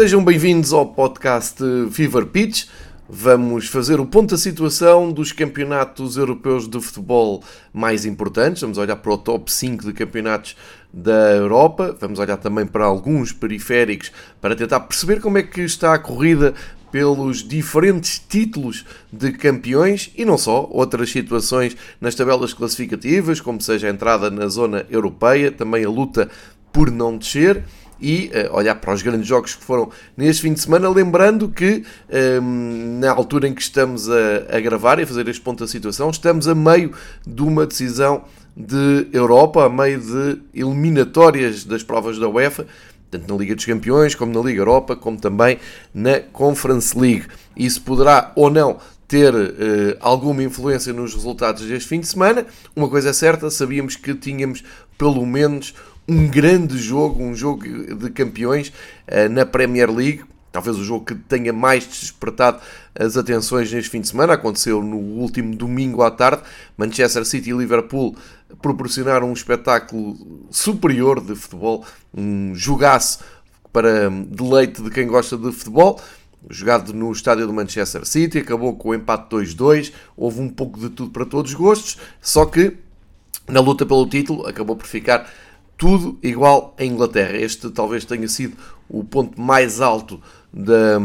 Sejam bem-vindos ao podcast Fever Pitch. Vamos fazer o ponto da situação dos campeonatos europeus de futebol mais importantes. Vamos olhar para o top 5 de campeonatos da Europa. Vamos olhar também para alguns periféricos para tentar perceber como é que está a corrida pelos diferentes títulos de campeões e não só, outras situações nas tabelas classificativas, como seja a entrada na zona europeia, também a luta por não descer e uh, olhar para os grandes jogos que foram neste fim de semana, lembrando que um, ehm, na altura em que estamos a, a, gravar e a fazer este ponto da situação, estamos a meio de uma decisão de Europa, a meio de eliminatórias das provas da UEFA, tanto na Liga dos Campeões, como na Liga Europa, como também na Conference League. Isso poderá ou não ter uh, alguma influência nos resultados deste fim de semana. Uma coisa é certa, sabíamos que tínhamos pelo menos um grande jogo, um jogo de campeões uh, na Premier League. Talvez o jogo que tenha mais despertado as atenções neste fim de semana. Aconteceu no último domingo à tarde. Manchester City e Liverpool proporcionaram um espetáculo superior de futebol, um jogaço para deleite de quem gosta de futebol. Jogado no estádio do Manchester City, acabou com o empate 2-2. Houve um pouco de tudo para todos os gostos, só que na luta pelo título acabou por ficar tudo igual em Inglaterra. Este talvez tenha sido o ponto mais alto da,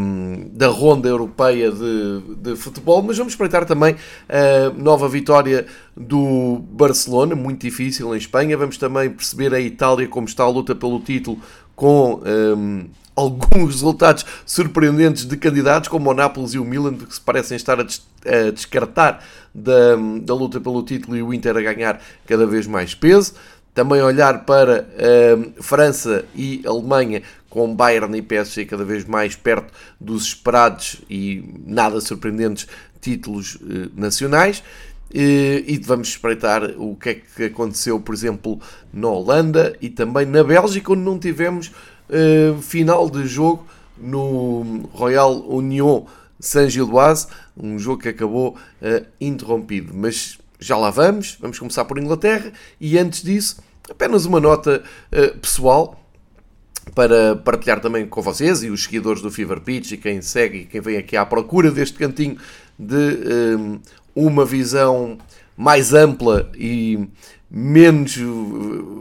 da ronda europeia de, de futebol, mas vamos espreitar também a nova vitória do Barcelona, muito difícil em Espanha. Vamos também perceber a Itália como está a luta pelo título com um, alguns resultados surpreendentes de candidatos, como o Nápoles e o Milan, que se parecem estar a, des a descartar da, da luta pelo título e o Inter a ganhar cada vez mais peso. Também olhar para uh, França e Alemanha com Bayern e PSG cada vez mais perto dos esperados e nada surpreendentes títulos uh, nacionais. Uh, e vamos espreitar o que é que aconteceu, por exemplo, na Holanda e também na Bélgica, onde não tivemos uh, final de jogo no Royal Union Saint-Gilloise, um jogo que acabou interrompido. Mas já lá vamos, vamos começar por Inglaterra e antes disso, apenas uma nota uh, pessoal para partilhar também com vocês e os seguidores do Fever Pitch e quem segue e quem vem aqui à procura deste cantinho de um, eh, uma visão mais ampla e menos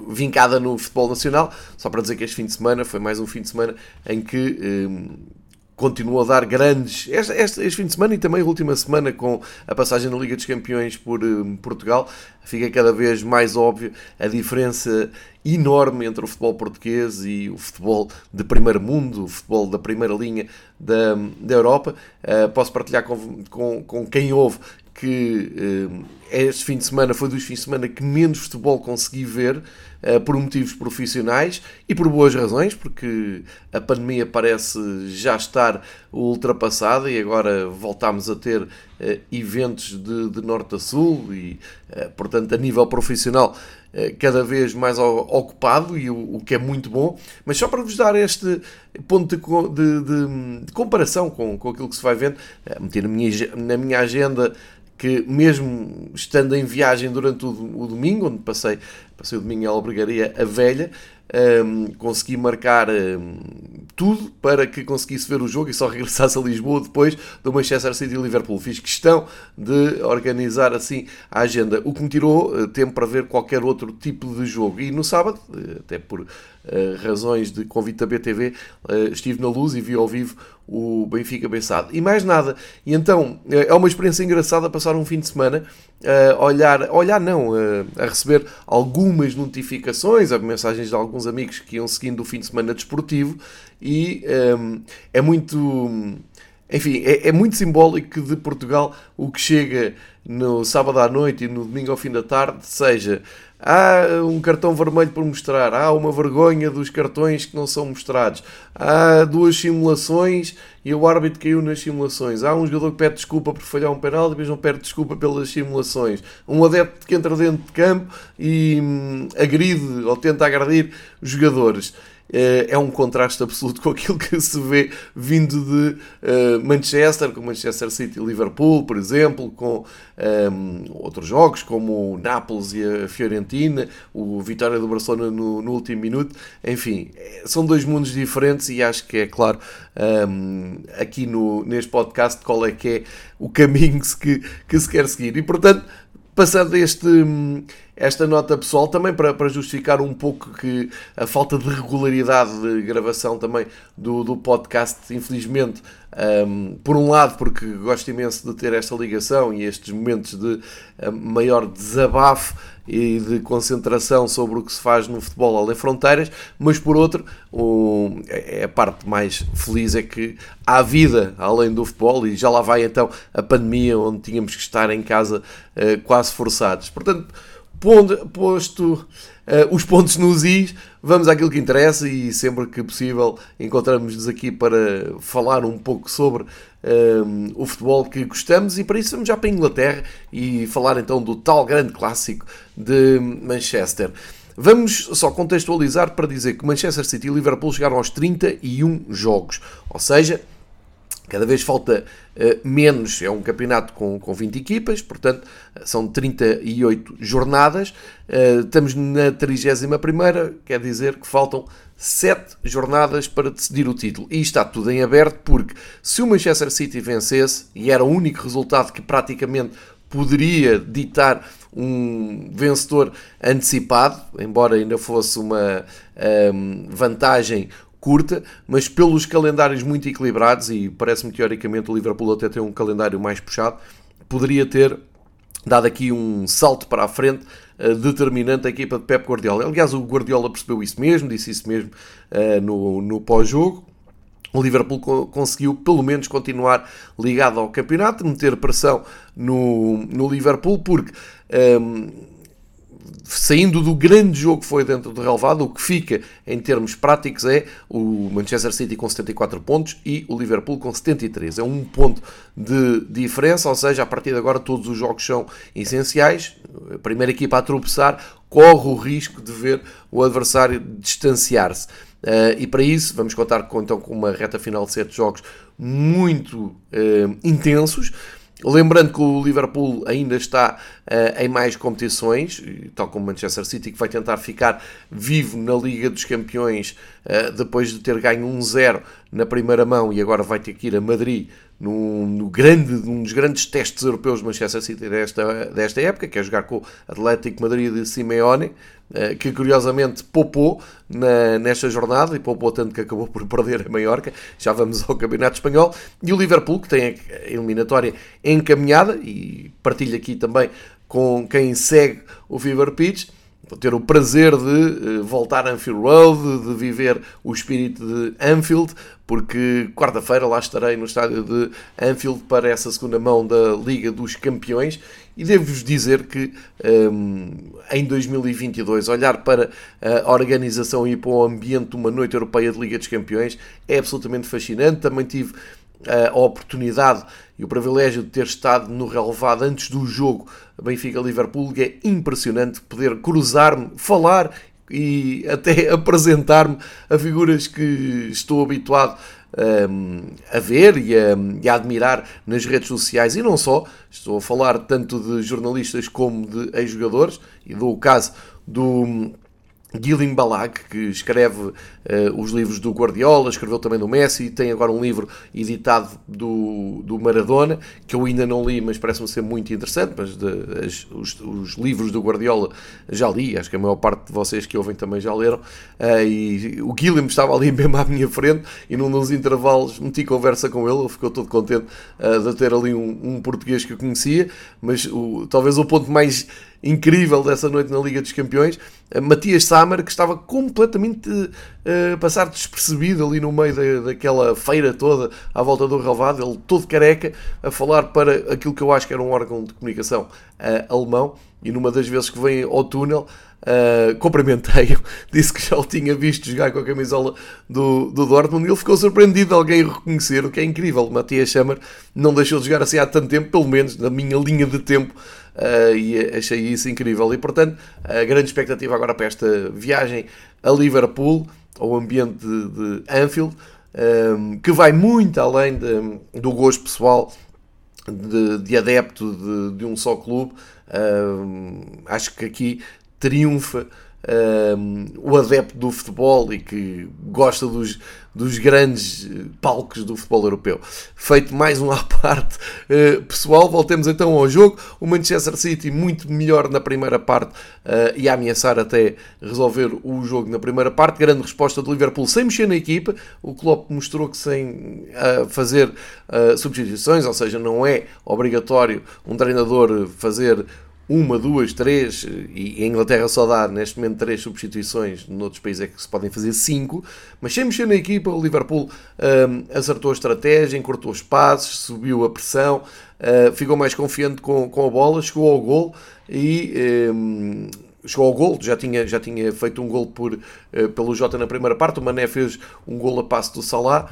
vincada no futebol nacional. Só para dizer que este fim de semana foi mais um fim de semana em que um, continuou a dar grandes. Este, este, este, fim de semana e também a última semana com a passagem na Liga dos Campeões por um, Portugal, fica cada vez mais óbvio a diferença enorme entre o futebol português e o futebol de primeiro mundo, o futebol da primeira linha da, da Europa. Uh, posso partilhar com, com, com quem ouve que uh, este fim de semana foi dos fins de semana que menos futebol consegui ver uh, por motivos profissionais e por boas razões, porque a pandemia parece já estar ultrapassada e agora voltamos a ter uh, eventos de, de, norte a sul e, portanto, a nível profissional cada vez mais ocupado e o, que é muito bom, mas só para vos dar este ponto de, de, de comparação com, com aquilo que se vai vendo, meter na minha, na minha agenda que mesmo estando em viagem durante o, o domingo, onde passei, passei o domingo em Albergaria a Velha, um, consegui marcar um, tudo para que conseguisse ver o jogo e só regressasse a Lisboa depois do Manchester City e Liverpool. Fiz questão de organizar assim a agenda, o que me tirou uh, tempo para ver qualquer outro tipo de jogo. E no sábado, uh, até por uh, razões de convite da BTV, estive na luz e vi ao vivo o Benfica Bessado. E mais nada. E então é uma experiência engraçada passar um fim de semana a olhar, olhar não, a receber algumas notificações, mensagens de alguns amigos que iam seguindo o fim de semana desportivo e um, é muito. Enfim, é, é, muito simbólico que de Portugal o que chega no sábado à noite e no domingo ao fim da tarde seja há um cartão vermelho por mostrar, há uma vergonha dos cartões que não são mostrados, há duas simulações e o árbitro caiu nas simulações, há um jogador que pede desculpa por falhar um penal e depois não pede desculpa pelas simulações, um adepto que entra dentro de campo e hum, agride ou tenta agredir jogadores. Eh, é um contraste absoluto com aquilo que se vê vindo de uh, Manchester, com Manchester City e Liverpool, por exemplo, com um, ehm, outros jogos como o Nápoles e a Fiorentina, o Vitória do Barcelona no, no, último minuto. Enfim, são dois mundos diferentes e acho que é claro um, ehm, aqui no, neste podcast qual é que é o caminho que que se quer seguir. E portanto, passando este esta nota pessoal também para, para justificar um pouco que a falta de regularidade de gravação também do, do podcast, infelizmente, um, por um lado, porque gosto imenso de ter esta ligação e estes momentos de maior desabafo e de concentração sobre o que se faz no futebol além fronteiras, mas por outro, o, é a parte mais feliz é que há vida além do futebol e já lá vai então a pandemia onde tínhamos que estar em casa uh, quase forçados. Portanto, posto uh, os pontos nos is, vamos àquilo que interessa e sempre que possível encontramos-nos aqui para falar um pouco sobre uh, o futebol que gostamos e para isso vamos já para a Inglaterra e falar então do tal grande clássico de Manchester. Vamos só contextualizar para dizer que Manchester City e Liverpool chegaram aos 31 jogos, ou seja, Cada vez falta uh, menos, é um campeonato com, com 20 equipas, portanto são 38 jornadas. Uh, estamos na 31, quer dizer que faltam 7 jornadas para decidir o título. E está tudo em aberto porque se o Manchester City vencesse, e era o único resultado que praticamente poderia ditar um vencedor antecipado, embora ainda fosse uma um, vantagem curta, mas pelos calendários muito equilibrados, e parece-me teoricamente o Liverpool até tem um calendário mais puxado, poderia ter dado aqui um salto para a frente uh, determinante à equipa de Pep Guardiola. Aliás, o Guardiola percebeu isso mesmo, disse isso mesmo uh, no, no pós-jogo. O Liverpool co conseguiu pelo menos continuar ligado ao campeonato, meter pressão no, no Liverpool, porque um, ehm, saindo do grande jogo que foi dentro do relevado, o que fica em termos práticos é o Manchester City com 74 pontos e o Liverpool com 73. É um ponto de diferença, ou seja, a partir de agora todos os jogos são essenciais. A primeira equipa a tropeçar corre o risco de ver o adversário distanciar-se. Uh, e para isso vamos contar com, então, com uma reta final de 7 jogos muito uh, intensos. Lembrando que o Liverpool ainda está uh, em mais competições, tal como o Manchester City, que vai tentar ficar vivo na Liga dos Campeões uh, depois de ter ganho 1-0 na primeira mão e agora vai ter que ir a Madrid no, no grande, num dos grandes testes europeus de Manchester City desta, desta época, que é jogar com o Atlético Madrid de Simeone, eh, que curiosamente poupou na, nesta jornada e poupou tanto que acabou por perder a Maiorca. Já vamos ao Campeonato Espanhol. E o Liverpool, que tem a eliminatória encaminhada e partilha aqui também com quem segue o Fever Pitch Vou ter o prazer de eh, voltar a Anfield Road, de viver o espírito de Anfield, porque quarta-feira lá estarei no estádio de Anfield para essa segunda mão da Liga dos Campeões e devo-vos dizer que um, em 2022 olhar para a organização e para o ambiente de uma noite europeia de Liga dos Campeões é absolutamente fascinante. Também tive a oportunidade e o privilégio de ter estado no relevado antes do jogo Benfica-Liverpool, que é impressionante poder cruzar-me, falar e até apresentar-me a figuras que estou habituado um, a ver e a, e a, admirar nas redes sociais e não só. Estou a falar tanto de jornalistas como de ex-jogadores e dou o caso do Guilherme Balag, que escreve uh, os livros do Guardiola, escreveu também do Messi, tem agora um livro editado do, do Maradona, que eu ainda não li, mas parece-me ser muito interessante, mas de, as, os, os, livros do Guardiola já li, acho que a maior parte de vocês que ouvem também já leram, uh, e o Guilherme estava ali mesmo à minha frente, e num dos intervalos meti conversa com ele, ele ficou todo contente uh, de ter ali um, um, português que eu conhecia, mas o, talvez o ponto mais incrível dessa noite na Liga dos Campeões, Matias Samar, que estava completamente uh, a passar despercebido ali no meio da, daquela feira toda à volta do relvado, ele todo careca, a falar para aquilo que eu acho que era um órgão de comunicação uh, alemão, e numa das vezes que vem ao túnel, Uh, cumprimentei-o, disse que já o tinha visto jogar com a camisola do, do Dortmund e ele ficou surpreendido de alguém reconhecer, o que é incrível. Matias Chammer não deixou de jogar assim há tanto tempo, pelo menos na minha linha de tempo, uh, e achei isso incrível. E portanto, a grande expectativa agora para esta viagem a Liverpool ao ambiente de, de Anfield, um, que vai muito além de, do gosto pessoal de, de adepto de, um só clube. Acho que aqui triunfa um, o adepto do futebol e que gosta dos, dos grandes eh, palcos do futebol europeu. Feito mais um à parte uh, pessoal, voltemos então ao jogo. O Manchester City muito melhor na primeira parte uh, e a ameaçar até resolver o jogo na primeira parte. Grande resposta do Liverpool sem mexer na equipa. O Klopp mostrou que sem uh, fazer substituições, ou seja, não é obrigatório um treinador fazer uma, duas, três, e a Inglaterra só dá neste momento três substituições, noutros países é que se podem fazer cinco, mas sem mexer na equipa, o Liverpool um, acertou a estratégia, encurtou os passos, subiu a pressão, uh, ficou mais confiante com, com a bola, chegou ao gol e um, chegou ao gol, já tinha, já tinha feito um gol por, uh, pelo Jota na primeira parte, o Mané fez um gol a passo do Salah,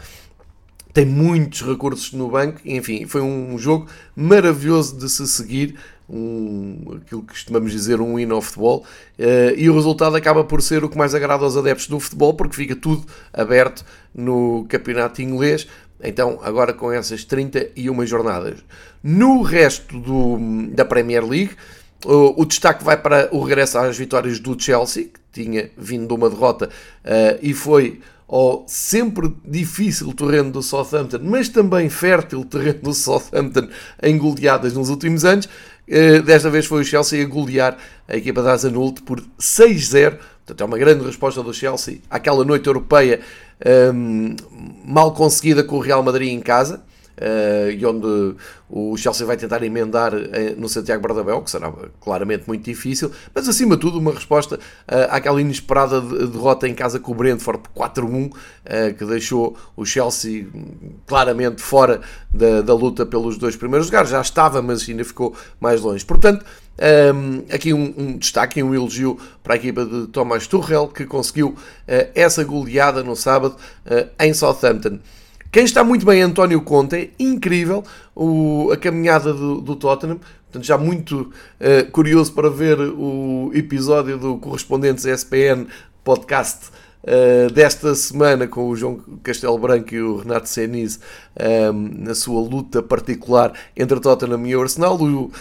tem muitos recursos no banco, enfim, foi um jogo maravilhoso de se seguir, um, aquilo que costumamos dizer um win of futebol, uh, e o resultado acaba por ser o que mais agrada aos adeptos do futebol, porque fica tudo aberto no campeonato inglês, então agora com essas 31 jornadas. No resto do, da Premier League, o, o, destaque vai para o regresso às vitórias do Chelsea, que tinha vindo de uma derrota uh, e foi ao sempre difícil terreno do Southampton, mas também fértil terreno do Southampton em goleadas nos últimos anos. Eh, desta vez foi o Chelsea a golear a equipa da Azanult por 6-0. Portanto, é uma grande resposta do Chelsea àquela noite europeia um, ehm, mal conseguida com o Real Madrid em casa. Uh, e onde o Chelsea vai tentar emendar uh, no Santiago Bernabéu, que será claramente muito difícil, mas acima de tudo uma resposta uh, àquela inesperada derrota em casa com o Brentford por 4-1, que deixou o Chelsea claramente fora da, da, luta pelos dois primeiros lugares, já estava, mas ainda ficou mais longe. Portanto, um, aqui um, um, destaque, um elogio para a equipa de Thomas Tuchel, que conseguiu essa goleada no sábado em Southampton. Quem está muito bem é António Conte, é incrível o, a caminhada do, do Tottenham. Portanto, já muito uh, curioso para ver o episódio do Correspondentes ESPN podcast uh, desta semana com o João Castelo Branco e o Renato Senise um, ehm, na sua luta particular entre Tottenham e o Arsenal. O uh,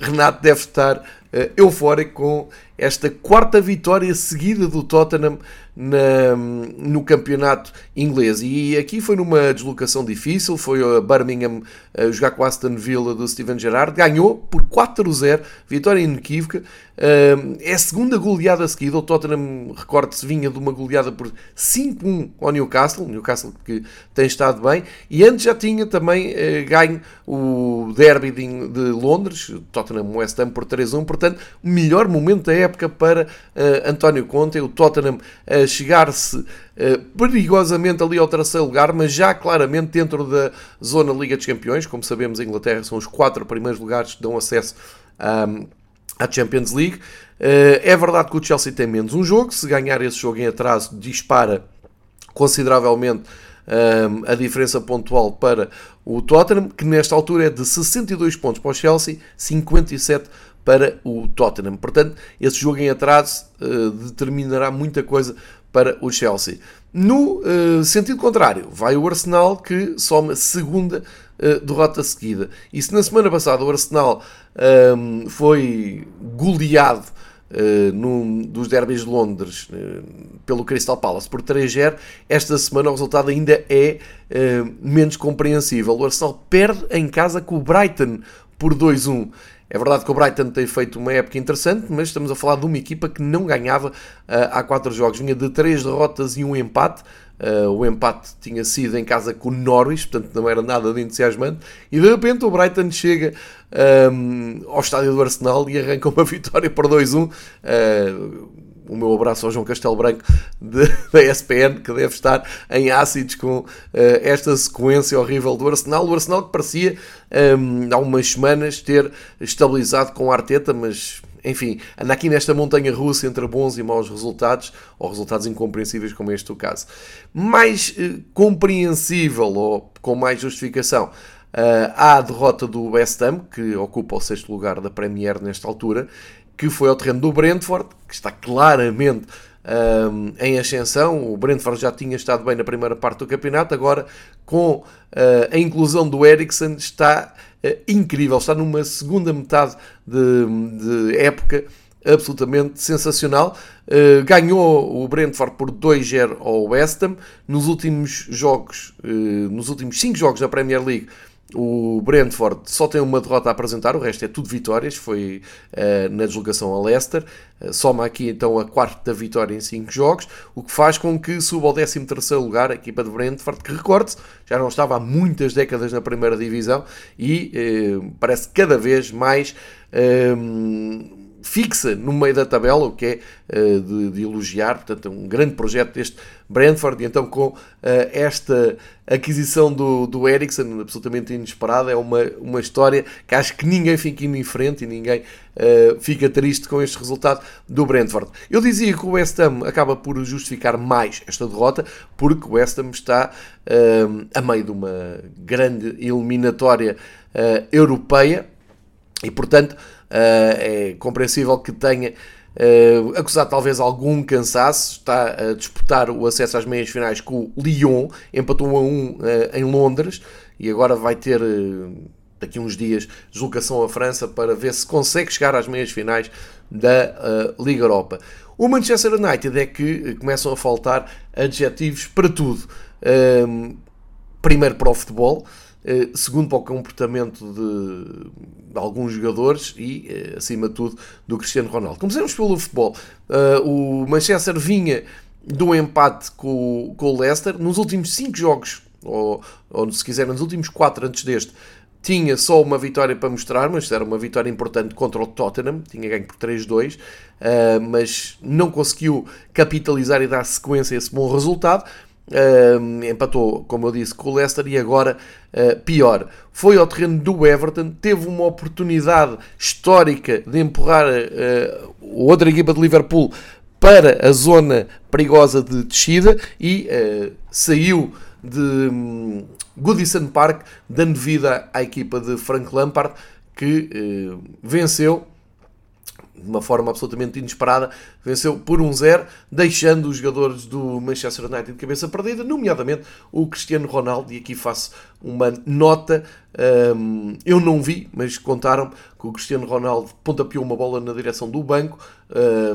Renato deve estar eufórico com esta quarta vitória seguida do Tottenham na, no campeonato inglês. E aqui foi numa deslocação difícil, foi a Birmingham a jogar com a Aston Villa do Steven Gerrard, ganhou por 4-0, vitória inequívoca. É a segunda goleada seguida. O Tottenham, recorde-se, vinha de uma goleada por 5-1 ao Newcastle, Newcastle que tem estado bem, e antes já tinha também eh, ganho o derby de Londres, Tottenham West Ham por 3-1, portanto, o melhor momento da época para uh, António Conte, o Tottenham a chegar-se uh, perigosamente ali ao terceiro lugar, mas já claramente dentro da zona Liga dos Campeões, como sabemos a Inglaterra são os quatro primeiros lugares que dão acesso um, à Champions League. Uh, é verdade que o Chelsea tem menos um jogo, se ganhar esse jogo em atraso dispara consideravelmente um, a diferença pontual para o Tottenham, que nesta altura é de 62 pontos para o Chelsea, 57 para o Tottenham. Portanto, esse jogo em atraso uh, determinará muita coisa para o Chelsea. No uh, sentido contrário, vai o Arsenal que soma segunda uh, derrota seguida. E se na semana passada o Arsenal um, foi goleado Uh, num dos derbys de Londres uh, pelo Crystal Palace por 3-0, esta semana o resultado ainda é uh, menos compreensível. O Arsenal perde em casa com o Brighton por 2-1. É verdade que o Brighton tem feito uma época interessante, mas estamos a falar de uma equipa que não ganhava uh, há quatro jogos. Vinha de três derrotas e um empate. Uh, o empate tinha sido em casa com o Norwich, portanto não era nada de entusiasmante. E de repente o Brighton chega um, ao estádio do Arsenal e arranca uma vitória por 2-1. Uh, o meu abraço ao João Castelo Branco da ESPN, que deve estar em ácidos com uh, esta sequência horrível do Arsenal. O Arsenal que parecia um, há umas semanas ter estabilizado com o Arteta, mas enfim, anda aqui nesta montanha russa entre bons e maus resultados, ou resultados incompreensíveis, como este o caso. Mais uh, compreensível, ou com mais justificação, uh, há a derrota do West Ham, que ocupa o sexto lugar da Premier nesta altura, que foi ao terreno do Brentford, que está claramente um, em ascensão. O Brentford já tinha estado bem na primeira parte do campeonato, agora com uh, a inclusão do Eriksen está uh, incrível. Está numa segunda metade de, de época absolutamente sensacional. Uh, ganhou o Brentford por 2-0 ao West Ham. Nos últimos jogos, nos últimos 5 jogos da Premier League, o Brentford só tem uma derrota a apresentar, o resto é tudo vitórias. Foi uh, na deslocação a Leicester. soma aqui então a quarta vitória em 5 jogos, o que faz com que suba ao 13 lugar a equipa de Brentford, que recorde-se, já não estava há muitas décadas na primeira divisão e parece cada vez mais fixa no meio da tabela, o que é uh, de, de, elogiar. Portanto, um grande projeto deste Brentford. E então, com uh, esta aquisição do, do Ericsson, absolutamente inesperada, é uma, uma história que acho que ninguém fica indiferente e ninguém uh, fica triste com este resultado do Brentford. Eu dizia que o West Ham acaba por justificar mais esta derrota, porque o West Ham está a meio de uma grande eliminatória europeia e, portanto, eh, é compreensível que tenha Uh, acusado talvez algum cansaço, está a disputar o acesso às meias finais com o Lyon, empatou a 1 um, uh, em Londres e agora vai ter uh, daqui uns dias deslocação à França para ver se consegue chegar às meias finais da Liga Europa. O Manchester United é que começam a faltar adjetivos para tudo. primeiro para o futebol, eh, segundo para o comportamento de, de alguns jogadores e, eh, acima de tudo, do Cristiano Ronaldo. Começamos pelo futebol. Eh, o Manchester vinha do empate com, com o Leicester. Nos últimos 5 jogos, ou, ou se quiser, nos últimos 4 antes deste, tinha só uma vitória para mostrar, mas era uma vitória importante contra o Tottenham, tinha ganho por 3-2, mas não conseguiu capitalizar e dar sequência a esse bom resultado. Uh, empatou, como eu disse, com o Leicester e agora uh, pior. Foi ao terreno do Everton, teve uma oportunidade histórica de empurrar uh, outra equipa de Liverpool para a zona perigosa de descida e uh, saiu de um, Goodison Park, dando vida à equipa de Frank Lampard, que venceu de uma forma absolutamente inesperada, venceu por 1-0, deixando os jogadores do Manchester United de cabeça perdida, nomeadamente o Cristiano Ronaldo, e aqui faço uma nota, um, eu não vi, mas contaram que o Cristiano Ronaldo pontapeou uma bola na direção do banco,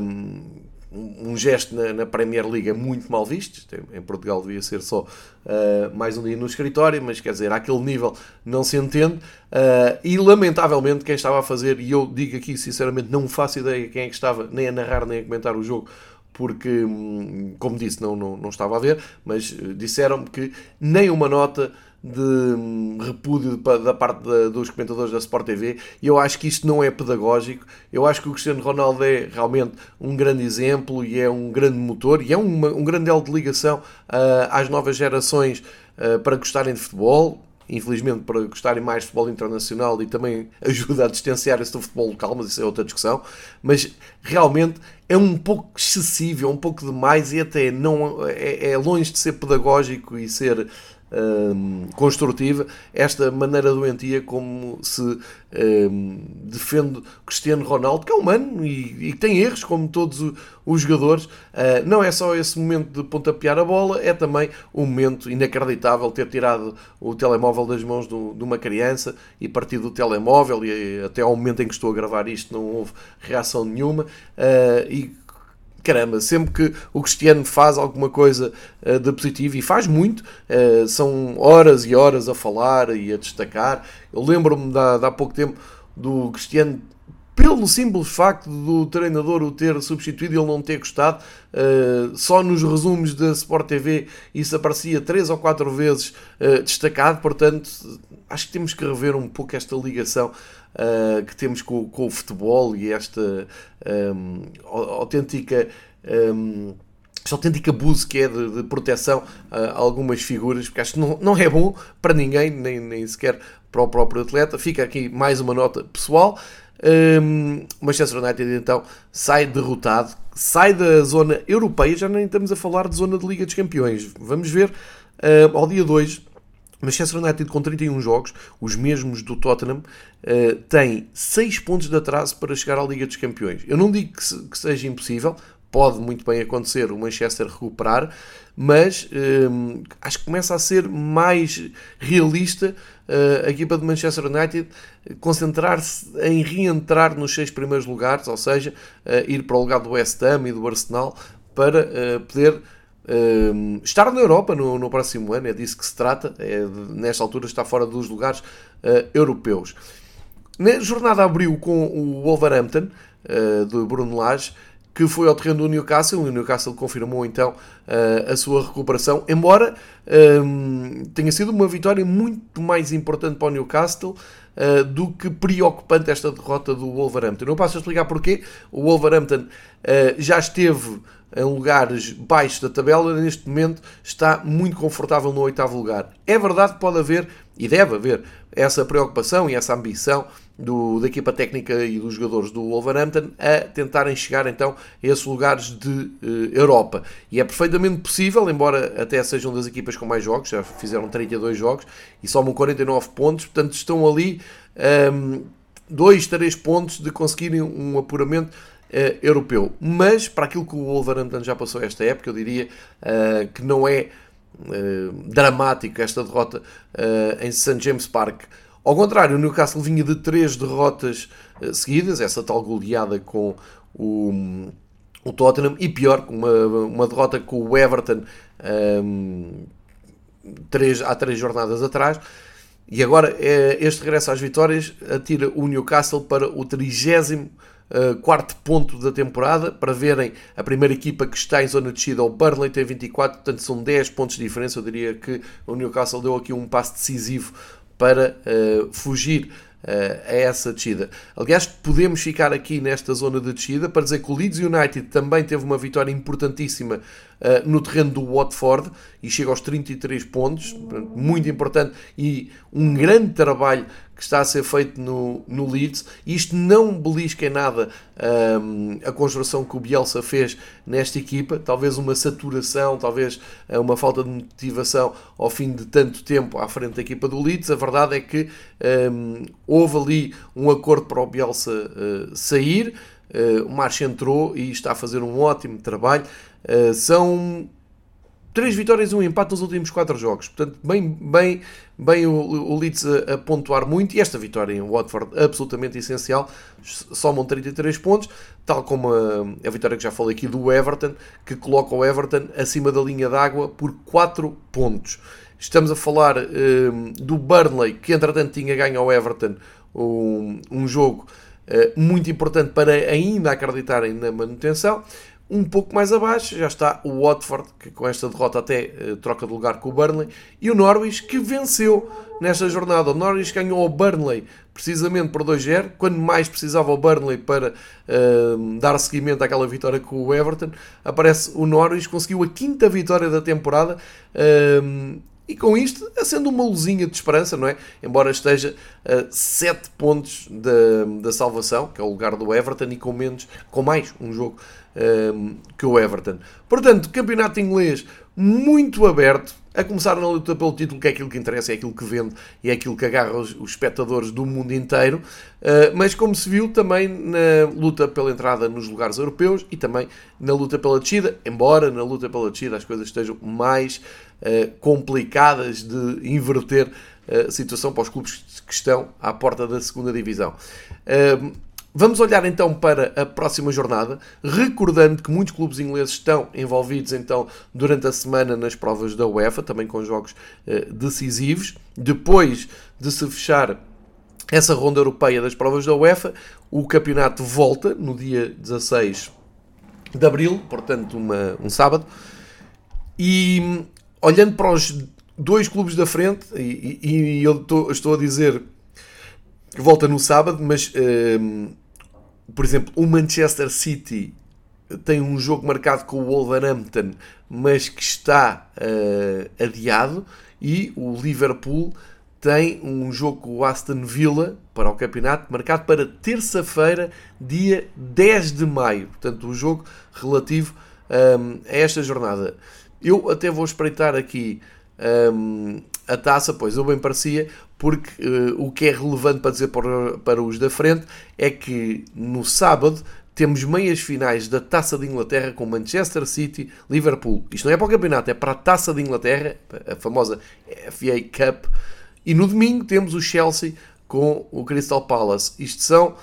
um, um gesto na, na, Premier League é muito mal visto. Em Portugal devia ser só uh, mais um dia no escritório, mas quer dizer, àquele nível não se entende. Uh, e lamentavelmente, quem estava a fazer, e eu digo aqui sinceramente, não faço ideia quem é que estava nem a narrar nem a comentar o jogo, porque, hum, como disse, não, não, não estava a ver, mas eh, disseram-me que nem uma nota de hum, repúdio da parte dos comentadores da Sport TV e eu acho que isto não é pedagógico. Eu acho que o Cristiano Ronaldo é realmente um grande exemplo e é um grande motor e é uma, um grande elo de ligação uh, às novas gerações uh, para gostarem de futebol. Infelizmente, para gostarem mais de futebol internacional e também ajuda a distanciar-se do futebol local, mas isso é outra discussão. Mas realmente é um pouco excessivo, é um pouco demais e até não é, é longe de ser pedagógico e ser um, construtiva esta maneira doentia como se um, defende Cristiano Ronaldo, que é humano e, e tem erros, como todos os jogadores. Uh, não é só esse momento de pontapear a bola, é também um momento inacreditável ter tirado o telemóvel das mãos do, de uma criança e partido do telemóvel, e até ao momento em que estou a gravar isto não houve reação nenhuma. Uh, e caramba, sempre que o Cristiano faz alguma coisa uh, de positivo, e faz muito, uh, são horas e horas a falar e a destacar. Eu lembro-me de, de há pouco tempo do Cristiano pelo simples facto do treinador o ter substituído e ele não ter gostado, uh, só nos resumos da Sport TV isso aparecia três ou quatro vezes destacado, portanto acho que temos que rever um pouco esta ligação uh, que temos com, com, o futebol e esta um, autêntica. Um, esta autêntica abuso que é de, de proteção a algumas figuras, porque acho que não, não é bom para ninguém, nem, nem sequer para o próprio atleta. Fica aqui mais uma nota pessoal. Um, Manchester United então sai derrotado, sai da zona europeia, já nem estamos a falar de zona de Liga dos Campeões. Vamos ver uh, ao dia 2 Manchester United com 31 jogos, os mesmos do Tottenham, uh, tem 6 pontos de atraso para chegar à Liga dos Campeões. Eu não digo que, se, que seja impossível, pode muito bem acontecer o Manchester recuperar, mas um, acho que começa a ser mais realista uh, a equipa de Manchester United concentrar-se em reentrar nos seis primeiros lugares, ou seja, uh, ir para o lugar do West Ham e do Arsenal para uh, poder estar na Europa no, no, próximo ano. É disso que se trata. É, nesta altura está fora dos lugares europeus. Na jornada abriu com o Wolverhampton, do Bruno Lage, que foi ao terreno do Newcastle, e o Newcastle confirmou então uh, a sua recuperação, embora tenha sido uma vitória muito mais importante para o Newcastle uh, do que preocupante esta derrota do Wolverhampton. Não passo a explicar porquê. O Wolverhampton uh, já esteve em lugares baixos da tabela, neste momento está muito confortável no oitavo lugar. É verdade que pode haver, e deve haver, essa preocupação e essa ambição do, da equipa técnica e dos jogadores do Wolverhampton a tentarem chegar então a esses lugares de uh, Europa. E é perfeitamente possível, embora até sejam das equipas com mais jogos, já fizeram 32 jogos e somam 49 pontos, portanto estão ali um, 2, 3 pontos de conseguirem um apuramento uh, europeu. Mas para aquilo que o Wolverhampton já passou esta época, eu diria uh, que não é dramático esta derrota em St. James Park. Ao contrário, o Newcastle vinha de três derrotas uh, seguidas, essa tal goleada com o, o Tottenham, e pior, uma, uma derrota com o Everton um, três, há três jornadas atrás. E agora este regresso às vitórias atira o Newcastle para o 34 quarto ponto da temporada, para verem a primeira equipa que está em zona de descida, o Burnley tem 24, portanto são 10 pontos de diferença. Eu diria que o Newcastle deu aqui um passo decisivo para uh, fugir uh, a essa descida. Aliás, podemos ficar aqui nesta zona de descida para dizer que o Leeds United também teve uma vitória importantíssima uh, no terreno do Watford e chega aos 33 pontos, muito importante e um grande trabalho que está a ser feito no, no Leeds. Isto não belisca em nada um, a construção que o Bielsa fez nesta equipa, talvez uma saturação, talvez eh, uma falta de motivação ao fim de tanto tempo à frente da equipa do Leeds. A verdade é que um, houve ali um acordo para o Bielsa uh, sair. Uh, o March entrou e está a fazer um ótimo trabalho. Uh, são três vitórias e um empate nos últimos quatro jogos. Portanto, bem, bem, bem o, o Leeds a, a, pontuar muito. E esta vitória em Watford, absolutamente essencial. Somam 33 pontos, tal como a, a vitória que já falei aqui do Everton, que coloca o Everton acima da linha d'água por 4 pontos. Estamos a falar um, do Burnley, que entretanto tinha ganho ao Everton um, um jogo uh, muito importante para ainda acreditarem na manutenção. Um pouco mais abaixo já está o Watford, que com esta derrota até uh, troca de lugar com o Burnley, e o Norwich, que venceu nesta jornada. O Norwich ganhou ao Burnley precisamente por 2-0, quando mais precisava o Burnley para uh, dar seguimento àquela vitória com o Everton. Aparece o Norwich, conseguiu a quinta vitória da temporada. Uh, e com isto, sendo uma luzinha de esperança, não é? Embora esteja a 7 pontos da, da salvação, que é o lugar do Everton, e com menos, com mais um jogo um, que o Everton. Portanto, campeonato inglês muito aberto, a começar na luta pelo título, que é aquilo que interessa, é aquilo que vende e é aquilo que agarra os, os espectadores do mundo inteiro, uh, mas como se viu também na luta pela entrada nos lugares europeus e também na luta pela descida, embora na luta pela descida as coisas estejam mais uh, complicadas de inverter ah, a situação para os clubes que estão à porta da segunda divisão. Uh, Vamos olhar então para a próxima jornada, recordando que muitos clubes ingleses estão envolvidos então durante a semana nas provas da UEFA, também com jogos uh, decisivos. Depois de se fechar essa ronda europeia das provas da UEFA, o campeonato volta no dia 16 de abril, portanto, uma, um sábado. E olhando para os dois clubes da frente, e, e, e eu estou, a dizer volta no sábado, mas. Uh, por exemplo, o Manchester City tem um jogo marcado com o Wolverhampton, mas que está uh, adiado, e o Liverpool tem um jogo com o Aston Villa para o campeonato, marcado para terça-feira, dia 10 de maio. Portanto, o um jogo relativo um, ehm, a esta jornada. Eu até vou espreitar aqui um, ehm, a taça, pois eu bem parecia, porque uh, o que é relevante para dizer para, para os da frente é que no sábado temos meias finais da Taça de Inglaterra com Manchester City, Liverpool. Isto não é para o campeonato, é para a Taça de Inglaterra, a famosa FA Cup. E no domingo temos o Chelsea com o Crystal Palace. Isto são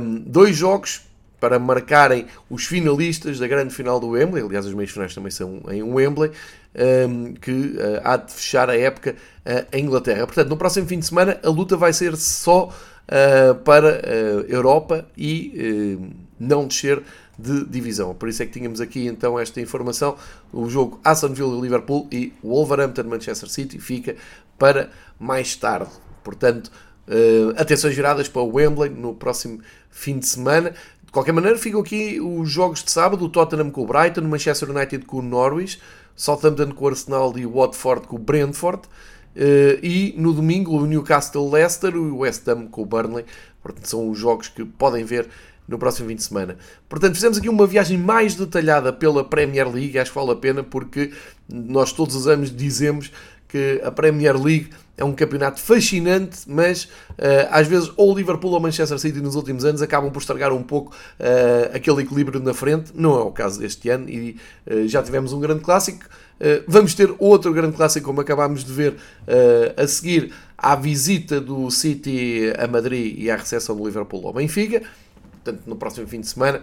um, dois jogos para marcarem os finalistas da grande final do Wembley. Aliás, as meias finais também são em Wembley, um, que uh, há de fechar a época uh, em Inglaterra. Portanto, no próximo fim de semana a luta vai ser só uh, para a Europa e não descer de divisão. Por isso é que tínhamos aqui então esta informação. O jogo Aston Villa-Liverpool e Wolverhampton-Manchester City fica para mais tarde. Portanto, Uh, atenções geradas para o Wembley no próximo fim de semana. De qualquer maneira, ficam aqui os jogos de sábado: o Tottenham com o Brighton, o Manchester United com o Norwich, Southampton com o Arsenal e o Watford com o Brentford. Uh, e no domingo, o Newcastle Leicester e o West Ham com o Burnley. Portanto, são os jogos que podem ver no próximo fim de semana. Portanto, fizemos aqui uma viagem mais detalhada pela Premier League. Acho que vale a pena porque nós todos os anos dizemos que a Premier League é um campeonato fascinante, mas uh, às vezes ou Liverpool ou Manchester City nos últimos anos acabam por estragar um pouco uh, aquele equilíbrio na frente. Não é o caso deste ano e uh, já tivemos um grande clássico. vamos ter outro grande clássico, como acabámos de ver a seguir à visita do City a Madrid e à recepção do Liverpool ao Benfica. Portanto, no próximo fim de semana,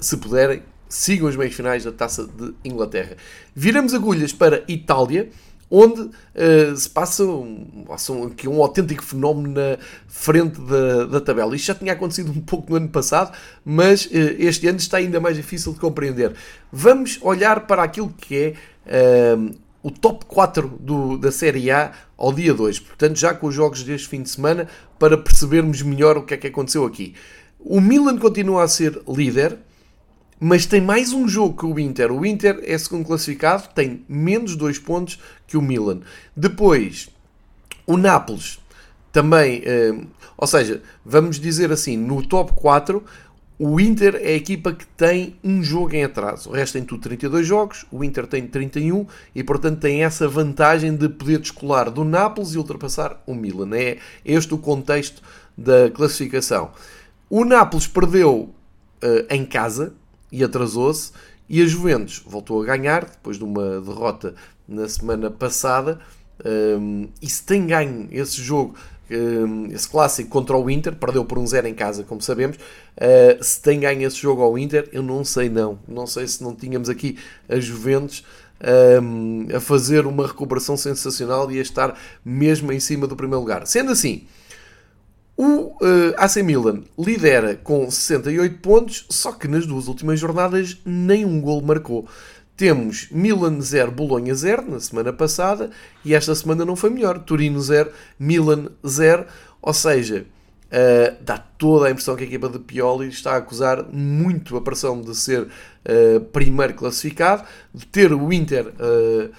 se puderem, sigam as meias finais da Taça de Inglaterra. Viramos agulhas para Itália onde uh, se passa um, aqui um autêntico fenómeno na frente da, da tabela. Isto já tinha acontecido um pouco no ano passado, mas uh, este ano está ainda mais difícil de compreender. Vamos olhar para aquilo que é uh, o top 4 do, da Série A ao dia 2, portanto, já com os jogos deste fim de semana, para percebermos melhor o que é que aconteceu aqui. O Milan continua a ser líder mas tem mais um jogo que o Inter. O Inter é segundo classificado, tem menos dois pontos que o Milan. Depois, o Nápoles também, eh, ou seja, vamos dizer assim, no top 4, o Inter é a equipa que tem um jogo em atraso. O resto tem tudo 32 jogos, o Inter tem 31 e, portanto, tem essa vantagem de poder descolar do Nápoles e ultrapassar o Milan. É este o contexto da classificação. O Nápoles perdeu uh, em casa, e atrasou-se. E a Juventus voltou a ganhar depois de uma derrota na semana passada. Um, e se tem ganho esse jogo, um, esse clássico contra o Inter, perdeu por um zero em casa, como sabemos. Uh, se tem ganho esse jogo ao Inter, eu não sei, não. Não sei se não tínhamos aqui a Juventus um, a fazer uma recuperação sensacional e a estar mesmo em cima do primeiro lugar. Sendo assim, o uh, AC Milan lidera com 68 pontos, só que nas duas últimas jornadas nem um gol marcou. Temos Milan 0, Bolonha 0 na semana passada e esta semana não foi melhor. Turino 0, Milan 0, ou seja, uh, dá toda a impressão que a equipa de Pioli está a acusar muito a pressão de ser uh, primeiro classificado, de ter o Inter uh,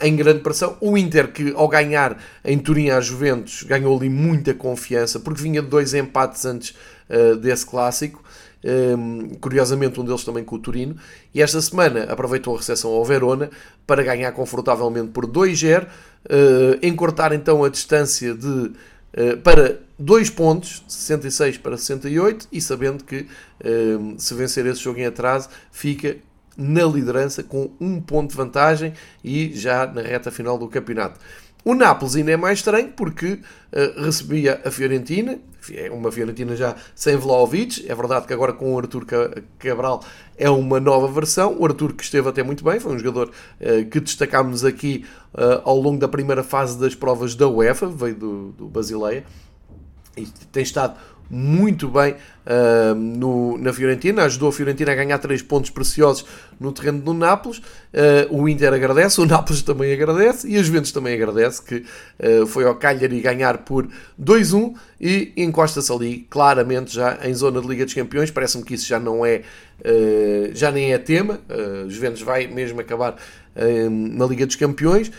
em grande pressão. O Inter, que ao ganhar em Turim à Juventus, ganhou ali muita confiança, porque vinha de dois empates antes uh, desse clássico. Um, ehm, curiosamente, um deles também com o Turino. E esta semana aproveitou a recepção ao Verona para ganhar confortavelmente por 2-0, uh, eh, encurtar então a distância de, uh, para 2 pontos, 66 para 68, e sabendo que ehm, se vencer esse jogo em atraso, fica na liderança com um ponto de vantagem e já na reta final do campeonato. O Nápoles ainda é mais estranho porque uh, recebia a Fiorentina, é uma Fiorentina já sem Vlaovic, é verdade que agora com o Artur Cabral é uma nova versão, o Artur que esteve até muito bem, foi um jogador uh, que destacámos aqui uh, ao longo da primeira fase das provas da UEFA, veio do, do Basileia, e tem estado muito bem uh, no, na Fiorentina, ajudou a Fiorentina a ganhar 3 pontos preciosos no terreno do Nápoles. Uh, o Inter agradece, o Nápoles também agradece e a Juventus também agradece que uh, foi ao Cagliari ganhar por 2-1 e encosta-se ali claramente já em zona de Liga dos Campeões. Parece-me que isso já não é, já nem é tema. a Juventus vai mesmo acabar na Liga dos Campeões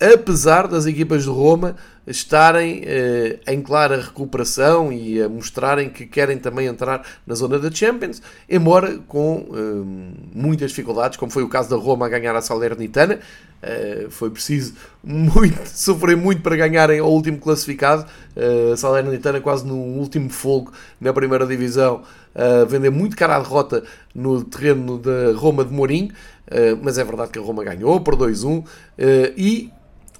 apesar das equipas de Roma estarem eh, em clara recuperação e a mostrarem que querem também entrar na zona da Champions, embora com eh, muitas dificuldades, como foi o caso da Roma a ganhar a Salernitana. Uh, foi preciso muito, sofrer muito para ganharem ao último classificado. A Salernitana quase no último fogo na primeira divisão, vender muito cara a derrota no terreno da Roma de Mourinho, mas é verdade que a Roma ganhou por 2-1 e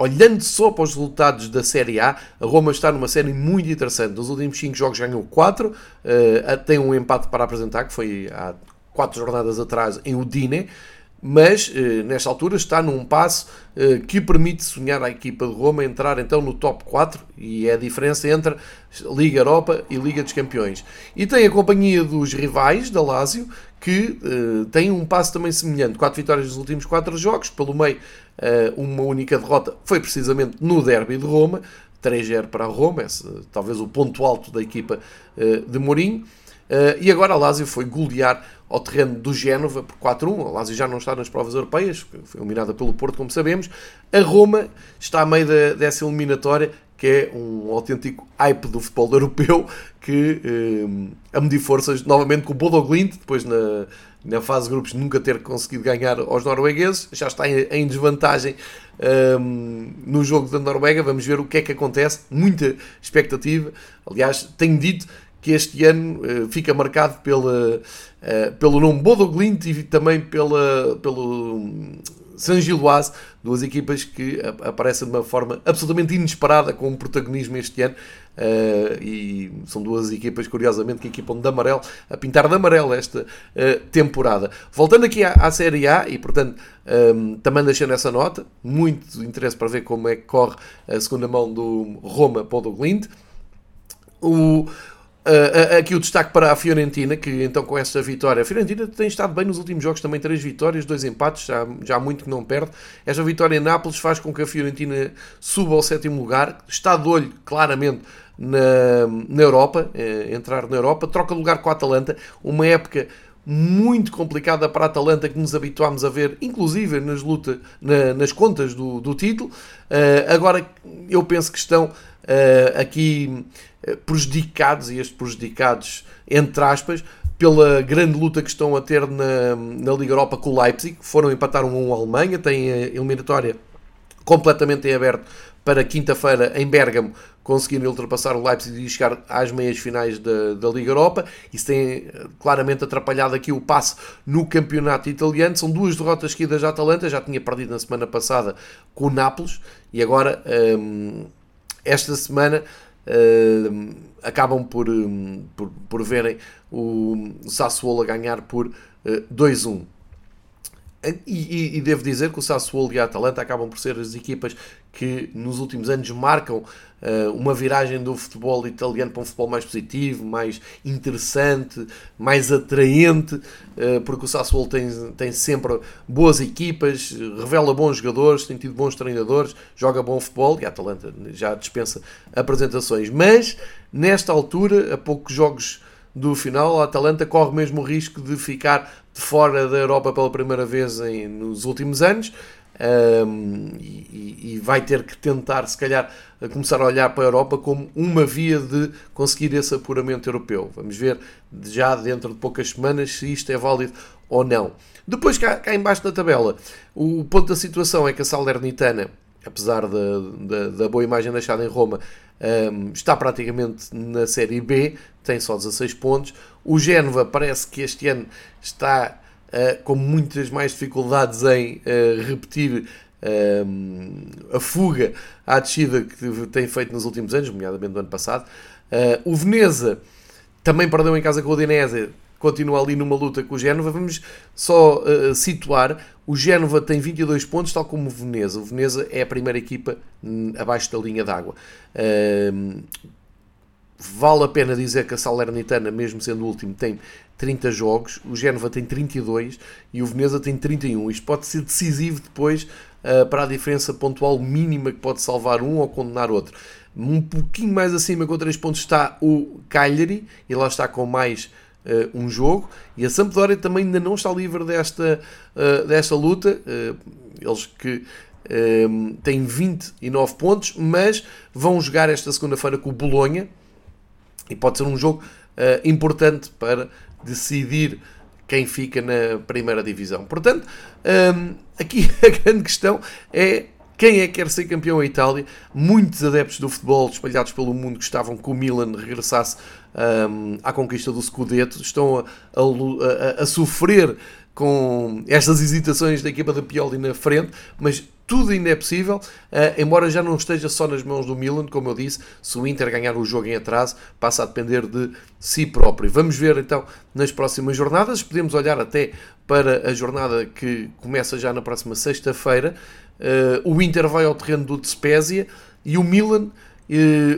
olhando só para os resultados da Série A, a Roma está numa série muito interessante. Nos últimos 5 jogos ganhou 4, tem um empate para apresentar, que foi há 4 jornadas atrás em Udine mas eh, nesta altura está num passo eh, que permite sonhar à equipa de Roma entrar então no top 4 e é a diferença entre Liga Europa e Liga dos Campeões. E tem a companhia dos rivais da Lazio que eh, tem um passo também semelhante, 4 vitórias nos últimos 4 jogos, pelo meio uma única derrota foi precisamente no derby de Roma, 3-0 para a Roma, esse, talvez o ponto alto da equipa de Mourinho. e agora a Lazio foi golear ao terreno do Génova por 4-1. A Lazio já não está nas provas europeias, foi eliminada pelo Porto, como sabemos. A Roma está a meio de, dessa eliminatória, que é um autêntico hype do futebol europeu, que eh, a medir forças novamente com o Bodo Glint, depois na, na fase de grupos nunca ter conseguido ganhar aos noruegueses, já está em, em desvantagem um, ehm, no jogo da Noruega. Vamos ver o que é que acontece. Muita expectativa. Aliás, tenho dito que este ano uh, fica marcado pela, uh, pelo nome Bodo Glint e também pela, pelo San Giloise, duas equipas que aparecem de uma forma absolutamente inesperada com um protagonismo este ano. Uh, e são duas equipas, curiosamente, que equipam de amarelo, a pintar de amarelo esta uh, temporada. Voltando aqui à, à Série A, e portanto um, também deixando essa nota, muito interesse para ver como é que corre a segunda mão do Roma Bodo Glint. O, Uh, aqui o destaque para a Fiorentina, que então com essa vitória, a Fiorentina tem estado bem nos últimos jogos, também três vitórias, dois empates, já, já há muito que não perde. Esta vitória em Nápoles faz com que a Fiorentina suba ao sétimo lugar, está de olho claramente na, na Europa, eh, entrar na Europa, troca lugar com a Atalanta, uma época muito complicada para a Atalanta que nos habituámos a ver, inclusive nas lutas, na, nas contas do, do título. Uh, agora eu penso que estão uh, aqui eh, prejudicados, e estes prejudicados, entre aspas, pela grande luta que estão a ter na, na Liga Europa com o Leipzig. Foram empatar um a Alemanha, têm a eliminatória completamente em aberto para quinta-feira em Bergamo conseguirem ultrapassar o Leipzig e chegar às meias finais da, da Liga Europa. Isso tem eh, claramente atrapalhado aqui o passe no campeonato italiano. São duas derrotas seguidas da Atalanta, já tinha perdido na semana passada com o Nápoles e agora hum, esta semana uh, acabam por, um, por, por, verem o Sassuolo ganhar por uh, eh, 2-1. E, e, e, devo dizer que o Sassuolo e a Atalanta acabam por ser as equipas que nos últimos anos marcam uh, uma viragem do futebol italiano para um futebol mais positivo, mais interessante, mais atraente, uh, porque o Sassuolo tem, tem sempre boas equipas, revela bons jogadores, tem tido bons treinadores, joga bom futebol e a Atalanta já dispensa apresentações. Mas nesta altura, a poucos jogos do final, a Atalanta corre mesmo o risco de ficar de fora da Europa pela primeira vez em, nos últimos anos um, e, e, vai ter que tentar, se calhar, começar a olhar para a Europa como uma via de conseguir esse apuramento europeu. Vamos ver já dentro de poucas semanas se isto é válido ou não. Depois, cá, cá embaixo da tabela, o ponto da situação é que a Salernitana, apesar da, da, da boa imagem deixada em Roma, um, está praticamente na Série B, tem só 16 pontos. O Génova parece que este ano está uh, com muitas mais dificuldades em uh, repetir uh, a fuga à descida que tem feito nos últimos anos, nomeadamente no ano passado. o Veneza também perdeu em casa com o Udinese, continua ali numa luta com o Génova. Vamos só situar: o Génova tem 22 pontos, tal como o Veneza. O Veneza é a primeira equipa um, abaixo da linha d'água. Vale a pena dizer que a Salernitana, mesmo sendo o último, tem 30 jogos, o Génova tem 32 e o Veneza tem 31. Isto pode ser decisivo depois uh, para a diferença pontual mínima que pode salvar um ou condenar outro. Um pouquinho mais acima, com 3 pontos, está o Cagliari e lá está com mais uh, um jogo. E a Sampdoria também ainda não está livre desta, uh, desta luta. Eles que tem 29 pontos, mas vão jogar esta segunda-feira com o Bolonha e pode ser um jogo importante para decidir quem fica na primeira divisão. Portanto, um, aqui a grande questão é quem é que quer ser campeão a Itália? Muitos adeptos do futebol espalhados pelo mundo gostavam que o Milan regressasse um, à conquista do Scudetto. Estão a, a, a, a sofrer com estas hesitações da equipa da Pioli na frente, mas tudo ainda é possível, uh, embora já não esteja só nas mãos do Milan, como eu disse, se o Inter ganhar o jogo em atraso, passa a depender de si próprio. Vamos ver então nas próximas jornadas, podemos olhar até para a jornada que começa já na próxima sexta-feira. Uh, o Inter vai ao terreno do Despésia e o Milan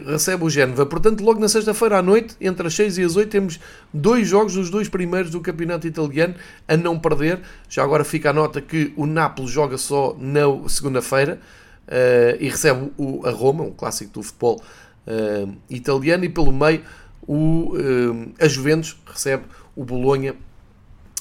recebe o Génova. Portanto, logo na sexta-feira à noite, entre as 6 e as 8, temos dois jogos dos dois primeiros do campeonato italiano a não perder. Já agora fica a nota que o Nápoles joga só na segunda-feira uh, e recebe o, a Roma, um clássico do futebol uh, italiano, e pelo meio o, uh, a Juventus recebe o Bolonha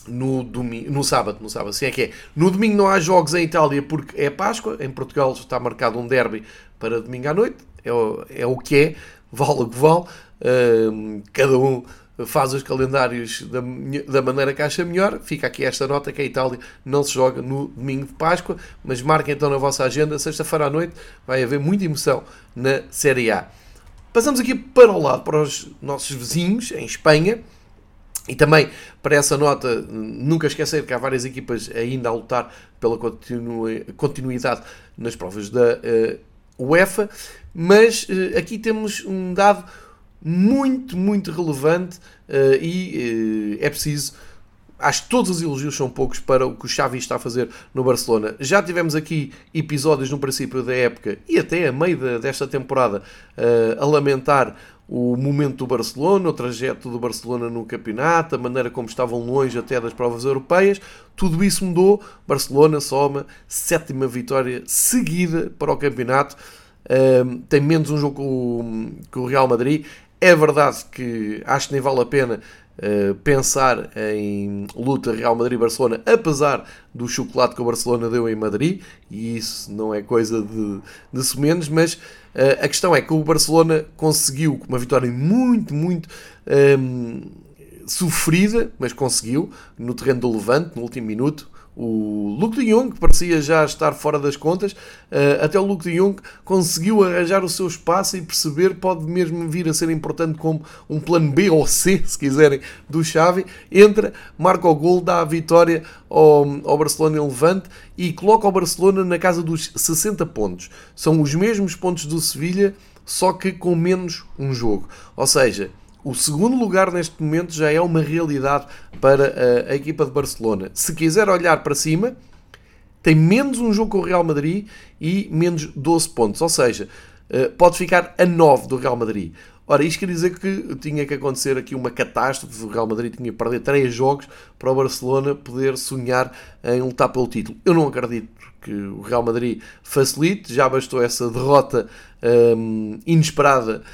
no, domingo, no sábado, no sábado, assim é que é. No domingo não há jogos em Itália porque é Páscoa, em Portugal está marcado um derby para domingo à noite, é o, é o que é, vale o que vale, uh, cada um faz os calendários da, da maneira que acha melhor. Fica aqui esta nota que a Itália não se joga no domingo de Páscoa, mas marquem então na vossa agenda, sexta-feira à noite vai haver muita emoção na Série A. Passamos aqui para o lado, para os nossos vizinhos, em Espanha, e também, para essa nota, nunca esquecer que há várias equipas ainda a lutar pela continuidade nas provas da uh, UEFA, mas uh, aqui temos um dado muito, muito relevante uh, e é preciso. Acho que todos os elogios são poucos para o que o Xavi está a fazer no Barcelona. Já tivemos aqui episódios no princípio da época e até a meio de, desta temporada a lamentar o momento do Barcelona, o trajeto do Barcelona no campeonato, a maneira como estavam longe até das provas europeias, tudo isso mudou. Barcelona soma sétima vitória seguida para o campeonato, um, tem menos um jogo com, o Real Madrid. É verdade que acho que nem vale a pena Uh, pensar em luta Real Madrid-Barcelona, apesar do chocolate que o Barcelona deu em Madrid, e isso não é coisa de, de sumenos, mas Uh, a questão é que o Barcelona conseguiu, uma vitória muito, muito um, ehm, sofrida, mas conseguiu, no terreno do Levante, no último minuto, o Luke de Jong, que parecia já estar fora das contas, eh, até o Luke de Jong conseguiu arranjar o seu espaço e perceber pode mesmo vir a ser importante como um plano B ou C, se quiserem, do Xavi. Entra, marca o gol, dá a vitória ao, ao Barcelona em Levante e coloca o Barcelona na casa dos 60 pontos. São os mesmos pontos do Sevilha, só que com menos um jogo. Ou seja, o segundo lugar neste momento já é uma realidade para a, a, equipa de Barcelona. Se quiser olhar para cima, tem menos um jogo com o Real Madrid e menos 12 pontos. Ou seja, eh, pode ficar a 9 do Real Madrid. Ora, isto quer dizer que tinha que acontecer aqui uma catástrofe. O Real Madrid tinha que perder 3 jogos para o Barcelona poder sonhar em lutar pelo título. Eu não acredito que o Real Madrid facilite. Já bastou essa derrota um, inesperada eh,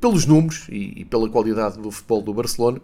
pelos números e, pela qualidade do futebol do Barcelona.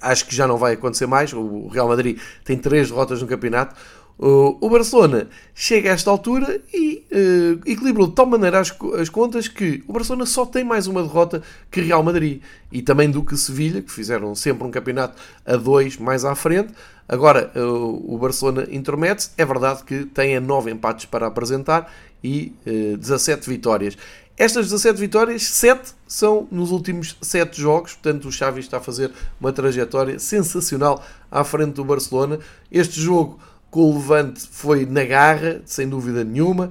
Acho que já não vai acontecer mais. O Real Madrid tem três derrotas no campeonato. O Barcelona chega a esta altura e uh, equilibrou de tal maneira as, as, contas que o Barcelona só tem mais uma derrota que Real Madrid e também do que Sevilha, que fizeram sempre um campeonato a dois mais à frente. Agora uh, o Barcelona intermete É verdade que tem nove empates para apresentar e uh, 17 vitórias. Estas 17 vitórias, 7 são nos últimos 7 jogos, portanto o Xavi está a fazer uma trajetória sensacional à frente do Barcelona. Este jogo com o Levante foi na garra, sem dúvida nenhuma.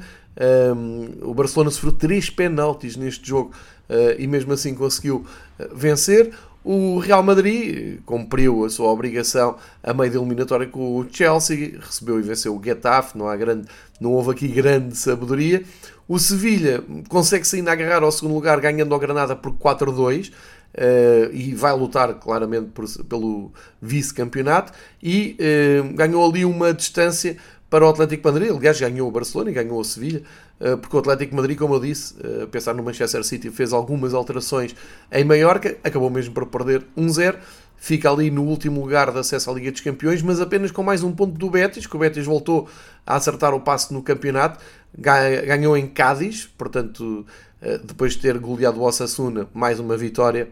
Um, o Barcelona sofreu 3 penaltis neste jogo uh, e mesmo assim conseguiu uh, vencer. O Real Madrid cumpriu a sua obrigação a meio da eliminatória com o Chelsea, recebeu e venceu o Getafe, não, há grande, não houve aqui grande sabedoria. O Sevilha consegue-se ainda agarrar ao segundo lugar, ganhando ao Granada por 4-2. Uh, eh, e vai lutar claramente por, pelo vice-campeonato e uh, ganhou ali uma distância para o Atlético Madrid. Aliás, ganhou o Barcelona e ganhou o Sevilha, uh, porque o Atlético Madrid, como eu disse, a pensar no Manchester City, fez algumas alterações em Maiorca, acabou mesmo por perder 1-0. Fica ali no último lugar de acesso à Liga dos Campeões, mas apenas com mais um ponto do Betis, que o Betis voltou a acertar o passo no campeonato, ganhou em Cádiz, portanto, eh, depois de ter goleado o Osasuna, mais uma vitória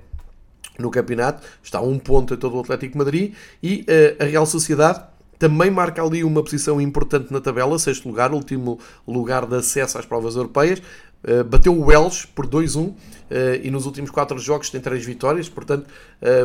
no campeonato, está um ponto em todo o Atlético Madrid, e uh, a Real Sociedade também marca ali uma posição importante na tabela, sexto lugar, último lugar de acesso às provas europeias, uh, bateu o Welsh por 2-1 uh, e nos últimos quatro jogos tem três vitórias, portanto,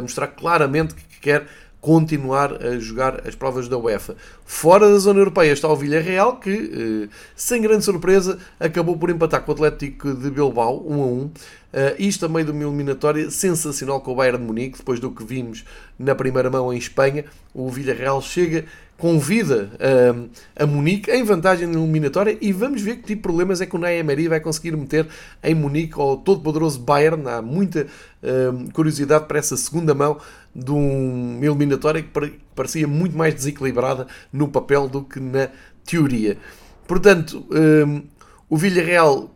mostrar claramente que quer continuar a jogar as provas da UEFA. Fora da zona europeia está o Villarreal, que, sem grande surpresa, acabou por empatar com o Atlético de Bilbao, 1 a 1. Uh, isto meio de uma eliminatória sensacional com o Bayern de Munique, depois do que vimos na primeira mão em Espanha. O Villarreal chega, convida uh, a Munique em vantagem na eliminatória e vamos ver que tipo de problemas é que o Ney Emery vai conseguir meter em Munique ao todo-poderoso Bayern. Há muita uh, curiosidade para essa segunda mão de uma eliminatória que parecia muito mais desequilibrada no papel do que na teoria. Portanto, o Villarreal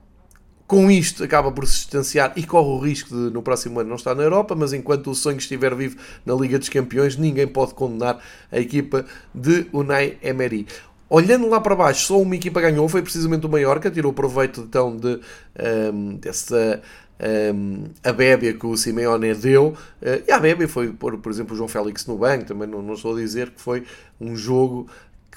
com isto acaba por se distanciar e corre o risco de no próximo ano não estar na Europa, mas enquanto o sonho estiver vivo na Liga dos Campeões, ninguém pode condenar a equipa de Unai Emery. Olhando lá para baixo, só uma equipa ganhou, foi precisamente o Mallorca, tirou proveito então de, um, dessa um, a bébia que o Simeone deu. Uh, e a bébia foi pôr, por exemplo, o João Félix no banco, também não, não estou a dizer que foi um jogo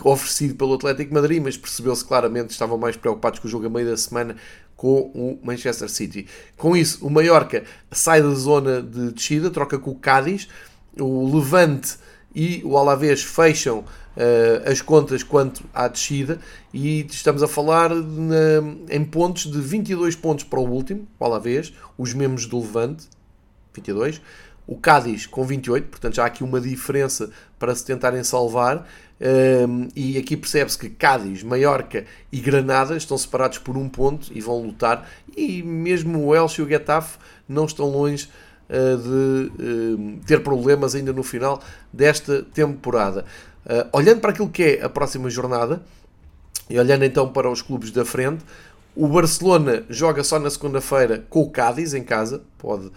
oferecido pelo Atlético Madrid, mas percebeu-se claramente estavam mais preocupados com o jogo a meio da semana com o Manchester City. Com isso, o Mallorca sai da zona de descida, troca com o Cádiz, o Levante e o Alavés fecham uh, as contas quanto à descida e estamos a falar na, em pontos de 22 pontos para o último, o Alavés, os mesmos do Levante, 22, o Cádiz com 28, portanto já há aqui uma diferença para se tentarem salvar um, e aqui percebe-se que Cádiz, Maiorca e Granada estão separados por um ponto e vão lutar. E mesmo o Elche e o Getafe não estão longe uh, de uh, ter problemas ainda no final desta temporada. Uh, olhando para aquilo que é a próxima jornada e olhando então para os clubes da frente, o Barcelona joga só na segunda-feira com o Cádiz em casa, pode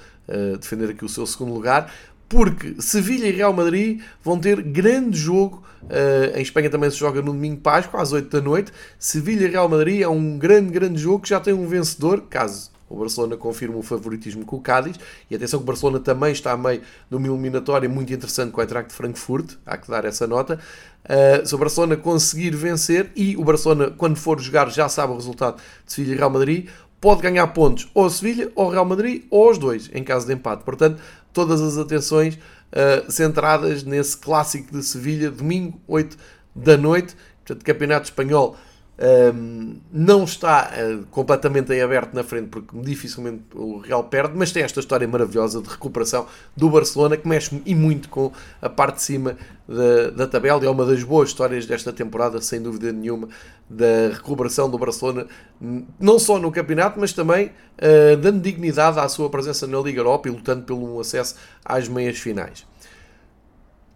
defender aqui o seu segundo lugar porque Sevilha e Real Madrid vão ter grande jogo. Uh, em Espanha também se joga no domingo Páscoa, às 8 da noite. Sevilha e Real Madrid é um grande, grande jogo que já tem um vencedor, caso o Barcelona confirme o favoritismo com o Cádiz. E atenção que o Barcelona também está a meio de uma eliminatória muito interessante com o Eintracht de Frankfurt, há que dar essa nota. Uh, se o Barcelona conseguir vencer, e o Barcelona, quando for jogar, já sabe o resultado de Sevilha e Real Madrid, pode ganhar pontos ou a Sevilha, ou Real Madrid, ou os dois, em caso de empate. Portanto, todas as atenções uh, centradas nesse clássico de Sevilha, domingo, 8 da noite. Portanto, Campeonato Espanhol um, não está uh, completamente em aberto na frente, porque dificilmente o Real perde, mas tem esta história maravilhosa de recuperação do Barcelona que mexe e muito com a parte de cima da, da tabela e é uma das boas histórias desta temporada, sem dúvida nenhuma, da recuperação do Barcelona, não só no campeonato, mas também uh, dando dignidade à sua presença na Liga Europa e lutando pelo acesso às meias finais.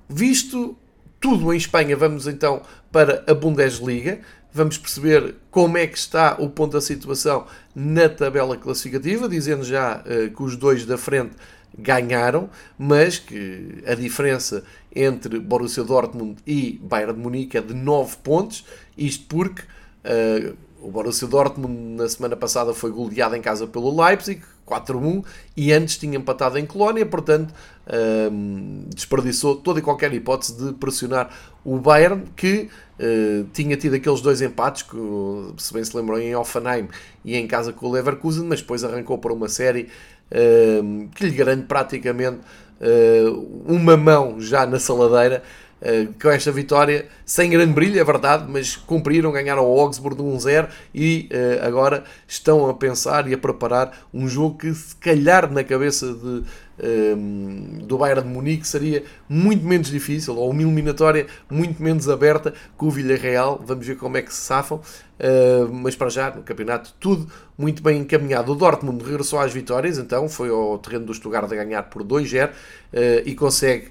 Visto tudo em Espanha, vamos então para a Bundesliga vamos perceber como é que está o ponto da situação na tabela classificativa, dizendo já uh, que os dois da frente ganharam, mas que a diferença entre Borussia Dortmund e Bayern de Munique é de 9 pontos, isto porque uh, o Borussia Dortmund na semana passada foi goleado em casa pelo Leipzig, 4-1, e antes tinha empatado em Colónia, portanto uh, desperdiçou toda e qualquer hipótese de pressionar o Bayern, que Uh, tinha tido aqueles dois empates, que, se bem se lembram, em Offenheim e em casa com o Leverkusen, mas depois arrancou para uma série uh, que lhe garante praticamente uh, uma mão já na saladeira. com esta vitória, sem grande brilho, é verdade, mas cumpriram, ganharam o Augsburg de 1-0 e agora estão a pensar e a preparar um jogo que, se calhar, na cabeça de Ehm, do Bayern de Munique seria muito menos difícil, ou uma eliminatória muito menos aberta que o Villarreal. Vamos ver como é que se safam. Uh, mas para já, no campeonato, tudo muito bem encaminhado. O Dortmund regressou às vitórias, então foi ao terreno do Stuttgart a ganhar por 2-0 uh, e consegue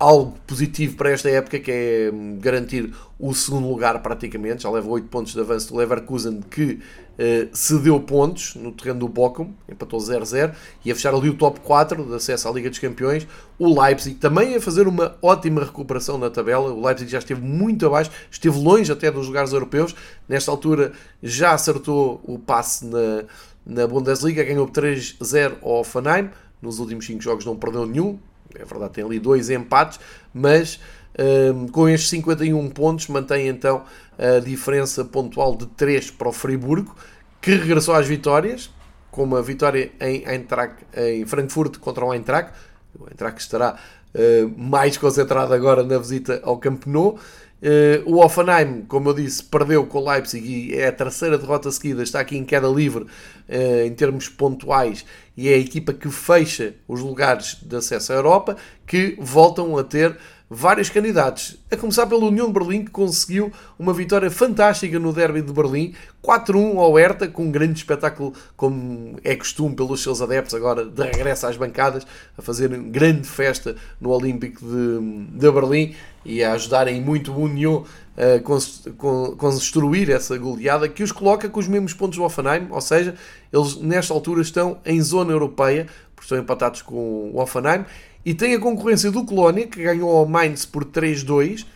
algo positivo para esta época, que é hum, garantir o segundo lugar praticamente, já leva 8 pontos de avanço do Leverkusen, que uh, cedeu pontos no terreno do Bochum, empatou 0-0, e a fechar ali o top 4 de acesso à Liga dos Campeões. O Leipzig também a fazer uma ótima recuperação na tabela, o Leipzig já esteve muito abaixo, esteve longe até dos lugares europeus, nesta altura já acertou o passe na, na Bundesliga, ganhou 3-0 ao Hoffenheim, nos últimos 5 jogos não perdeu nenhum, é verdade, tem ali dois empates, mas um, com estes 51 pontos mantém então a diferença pontual de 3 para o Friburgo, que regressou às vitórias, com uma vitória em, Eintracht, em Frankfurt contra o Eintracht. O Eintracht estará uh, mais concentrado agora na visita ao Camp Nou. Uh, o Offenheim, como eu disse, perdeu com o Leipzig e é a terceira derrota seguida, está aqui em queda livre uh, em termos pontuais e é a equipa que fecha os lugares de acesso à Europa que voltam a ter vários candidatos. A começar pela União de Berlim, que conseguiu uma vitória fantástica no derby de Berlim, 4-1 ao Hertha, com um grande espetáculo, como é costume pelos seus adeptos, agora de regresso às bancadas, a fazer grande festa no Olímpico de, de Berlim e a ajudarem muito o União a construir essa goleada que os coloca com os mesmos pontos do Offenheim, ou seja, eles nesta altura estão em zona europeia, porque estão empatados com o Offenheim e tem a concorrência do Colónia, que ganhou ao Mainz por 3-2,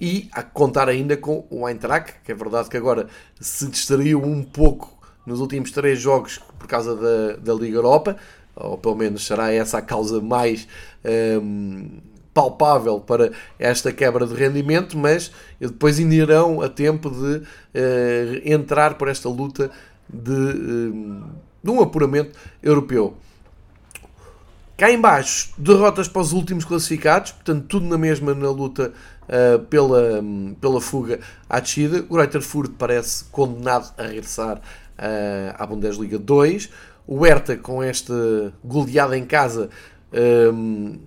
e a contar ainda com o Eintracht, que é verdade que agora se distraiu um pouco nos últimos três jogos por causa da, da Liga Europa, ou pelo menos será essa a causa mais um, palpável para esta quebra de rendimento, mas depois ainda irão a tempo de uh, entrar por esta luta de, um, de um apuramento europeu. Cá em baixo, derrotas para os últimos classificados, portanto tudo na mesma na luta uh, pela, um, pela fuga à descida. O Greuther Furt parece condenado a regressar uh, à Bundesliga 2. O Hertha com esta goleada em casa um,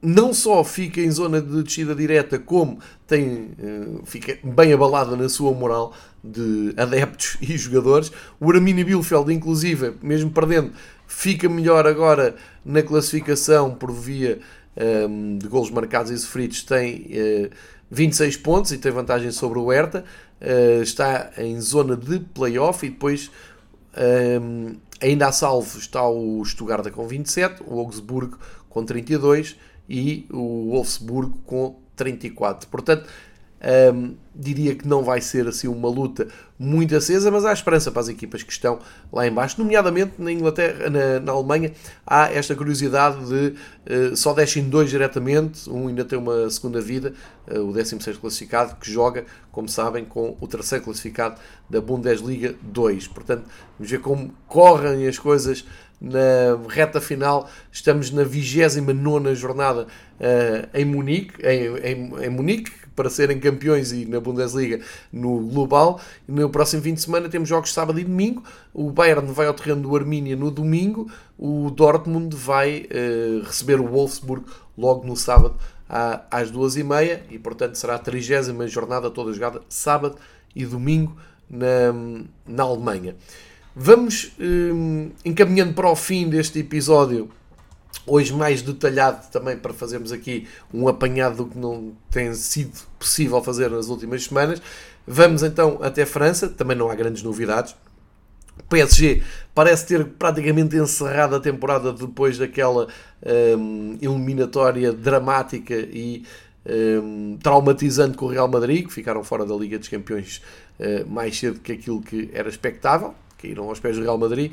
não só fica em zona de descida direta, como tem, uh, fica bem abalada na sua moral de adeptos e jogadores. O Arminia Bielefeld, inclusive, mesmo perdendo, fica melhor agora na classificação por via um, de golos marcados e sofridos, tem uh, eh, 26 pontos e tem vantagem sobre o Hertha, uh, está em zona de playoff e depois um, ainda a salvo está o Stuttgart com 27, o Augsburgo com 32 e o Wolfsburgo com 34. Portanto, um, diria que não vai ser assim uma luta muito acesa, mas há esperança para as equipas que estão lá embaixo, nomeadamente na Inglaterra, na, na Alemanha, há esta curiosidade de uh, só descem dois diretamente, um ainda tem uma segunda vida, uh, o 16 classificado, que joga, como sabem, com o terceiro classificado da Bundesliga 2. Portanto, vamos ver como correm as coisas na reta final. Estamos na 29 jornada uh, em Munique, em, em, em Munique, para serem campeões e na Bundesliga no global. No próximo fim de semana temos jogos sábado e domingo. O Bayern vai ao terreno do Armínia no domingo. O Dortmund vai uh, receber o Wolfsburg logo no sábado às duas e meia e portanto será a trigésima jornada toda jogada sábado e domingo na, na Alemanha. Vamos um, eh, encaminhando para o fim deste episódio hoje mais detalhado também para fazermos aqui um apanhado do que não tem sido possível fazer nas últimas semanas. Vamos então até França, também não há grandes novidades. O PSG parece ter praticamente encerrado a temporada depois daquela um, eliminatória dramática e um, traumatizante com o Real Madrid, que ficaram fora da Liga dos Campeões uh, mais cedo que aquilo que era expectável caíram aos pés do Real Madrid,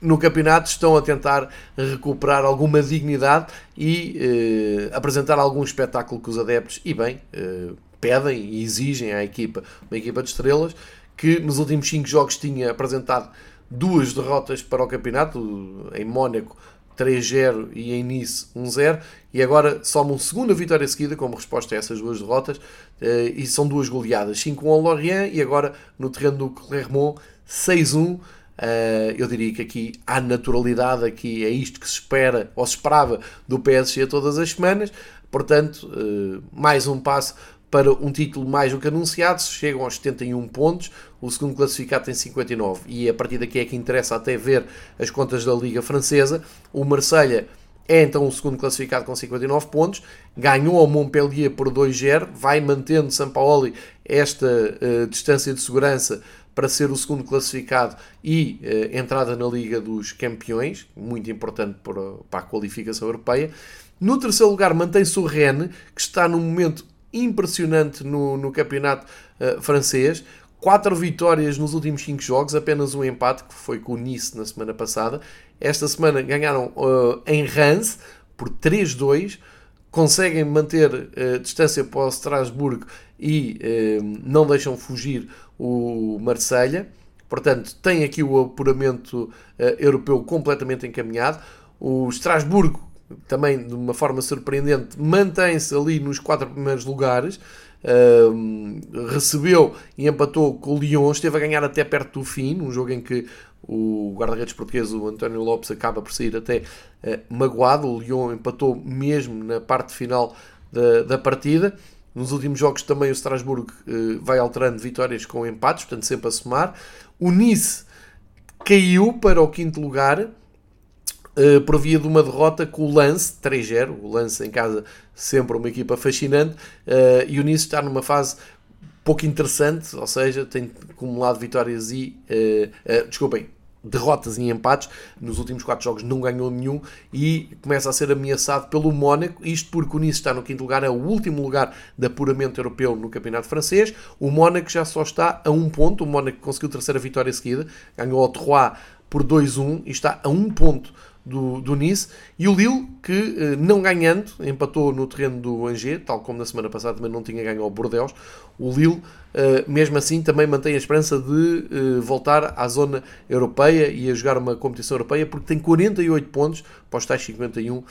no campeonato estão a tentar recuperar alguma dignidade e eh, apresentar algum espetáculo que os adeptos, e bem, eh, pedem e exigem à equipa, uma equipa de estrelas, que nos últimos 5 jogos tinha apresentado duas derrotas para o campeonato, em Mónaco 3-0 e em Nice 1-0, e agora soma uma segunda vitória seguida como resposta a essas duas derrotas, eh, e são duas goleadas, 5-1 ao Lorient e agora no terreno do Clermont 6-1. Uh, eu diria que aqui há naturalidade, aqui é isto que se espera ou se esperava do PSG todas as semanas. Portanto, uh, mais um passo para um título mais do que anunciado. Chegam aos 71 pontos, o segundo classificado tem 59. E a partir daqui é que interessa até ver as contas da Liga Francesa. O Marselha é então o segundo classificado com 59 pontos, ganhou ao Montpellier por 2-0, vai mantendo Sampaoli esta uh, distância de segurança para ser o segundo classificado e uh, entrada na Liga dos Campeões, muito importante para, para a qualificação europeia. No terceiro lugar mantém-se o Rennes, que está num momento impressionante no, no campeonato uh, francês. Quatro vitórias nos últimos cinco jogos, apenas um empate, que foi com o Nice na semana passada. Esta semana ganharam uh, em Reims por 3-2, conseguem manter uh, distância para o Strasbourg e uh, não deixam fugir o Marselha. Portanto, tem aqui o apuramento europeu completamente encaminhado. O Strasburgo, também de uma forma surpreendente, mantém-se ali nos quatro primeiros lugares. Uh, recebeu e empatou com o Lyon, esteve a ganhar até perto do fim, um jogo em que o guarda-redes português, o António Lopes, acaba por sair até uh, magoado. O Lyon empatou mesmo na parte final da, da partida. Nos últimos jogos também o Strasbourg uh, vai alterando vitórias com empates, portanto sempre a somar. O Nice caiu para o quinto lugar uh, por via de uma derrota com o Lance, 3-0. O Lance em casa sempre uma equipa fascinante. Uh, e o Nice está numa fase pouco interessante, ou seja, tem acumulado vitórias e. Desculpem, derrotas e empates. Nos últimos 4 jogos não ganhou nenhum e começa a ser ameaçado pelo Mónaco. Isto porque o Nice está no quinto lugar, é o último lugar de apuramento europeu no campeonato francês. O Mónaco já só está a um ponto. O Mónaco conseguiu a terceira vitória seguida, ganhou ao Troyes por 2-1 e está a um ponto do, do Nice, e o Lille, que eh, não ganhando, empatou no terreno do Angers, tal como na semana passada também não tinha ganho ao Bordeaux. O Lille, eh, mesmo assim, também mantém a esperança de eh, voltar à zona europeia e a jogar uma competição europeia, porque tem 48 pontos para os tais 51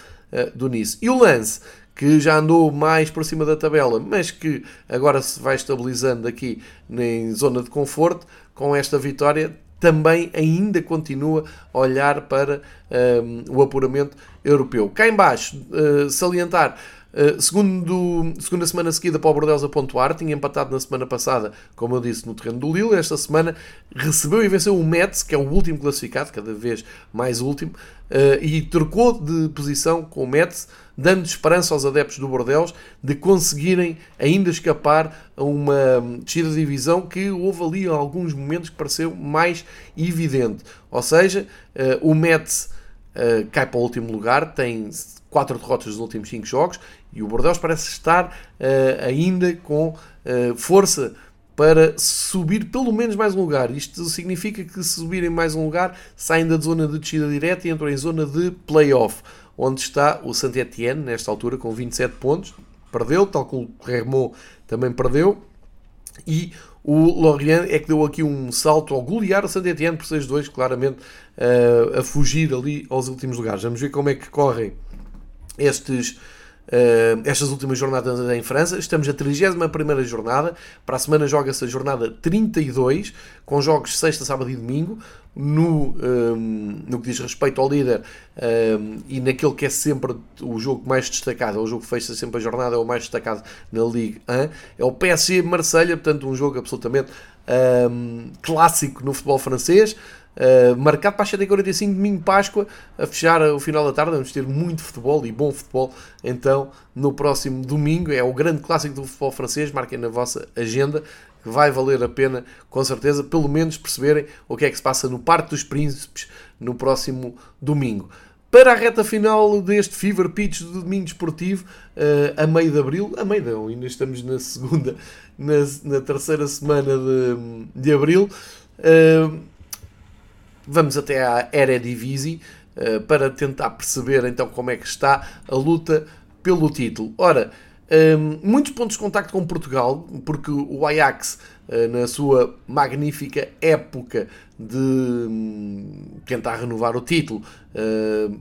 do Nice. E o Lance, que já andou mais por cima da tabela, mas que agora se vai estabilizando aqui em zona de conforto, com esta vitória também ainda continua a olhar para um, o apuramento europeu. Cá embaixo, uh, salientar, uh, segundo, segunda semana seguida para o Bordeaux a pontuar, tinha empatado na semana passada, como eu disse, no terreno do Lille, esta semana recebeu e venceu o Metz, que é o último classificado, cada vez mais último, uh, e trocou de posição com o Metz, dando esperança aos adeptos do Bordeaux de conseguirem ainda escapar a uma descida de divisão que houve ali alguns momentos que pareceu mais evidente. Ou seja, uh, o Metz uh, cai para o último lugar, tem quatro derrotas nos últimos cinco jogos e o Bordeaux parece estar uh, ainda com força para subir pelo menos mais um lugar. Isto significa que se subirem mais um lugar, saem da zona de descida direta e entram em zona de playoff onde está o Saint-Étienne, nesta altura, com 27 pontos. Perdeu, tal como o Clermont também perdeu. E o Lorient é que deu aqui um salto ao golear o Saint-Étienne por 6-2, claramente uh, a fugir ali aos últimos lugares. Vamos ver como é que correm estes uh, estas últimas jornadas em França. Estamos na 31 jornada. Para a semana joga-se a jornada 32, com jogos sexta, sábado e domingo. No, um, ehm, no que diz respeito ao líder um, ehm, e naquele que é sempre o jogo mais destacado, é o jogo que fecha sempre a jornada, é o mais destacado na Ligue 1, é o PSG Marselha, portanto, um jogo absolutamente um, ehm, clássico no futebol francês. Uh, marcado para as 7h45, domingo Páscoa, a fechar o final da tarde. Vamos ter muito futebol e bom futebol então no próximo domingo. É o grande clássico do futebol francês. Marquem na vossa agenda, que vai valer a pena, com certeza, pelo menos perceberem o que é que se passa no Parque dos Príncipes no próximo domingo. Para a reta final deste Fever Pitch do domingo desportivo, uh, a meio de abril, a meio não, ainda estamos na segunda, na, na terceira semana de, de abril. Uh, Vamos até à Eredivisie uh, para tentar perceber então como é que está a luta pelo título. Ora, um, ehm, muitos pontos de contacto com Portugal, porque o Ajax, uh, na sua magnífica época de um, tentar renovar o título, uh,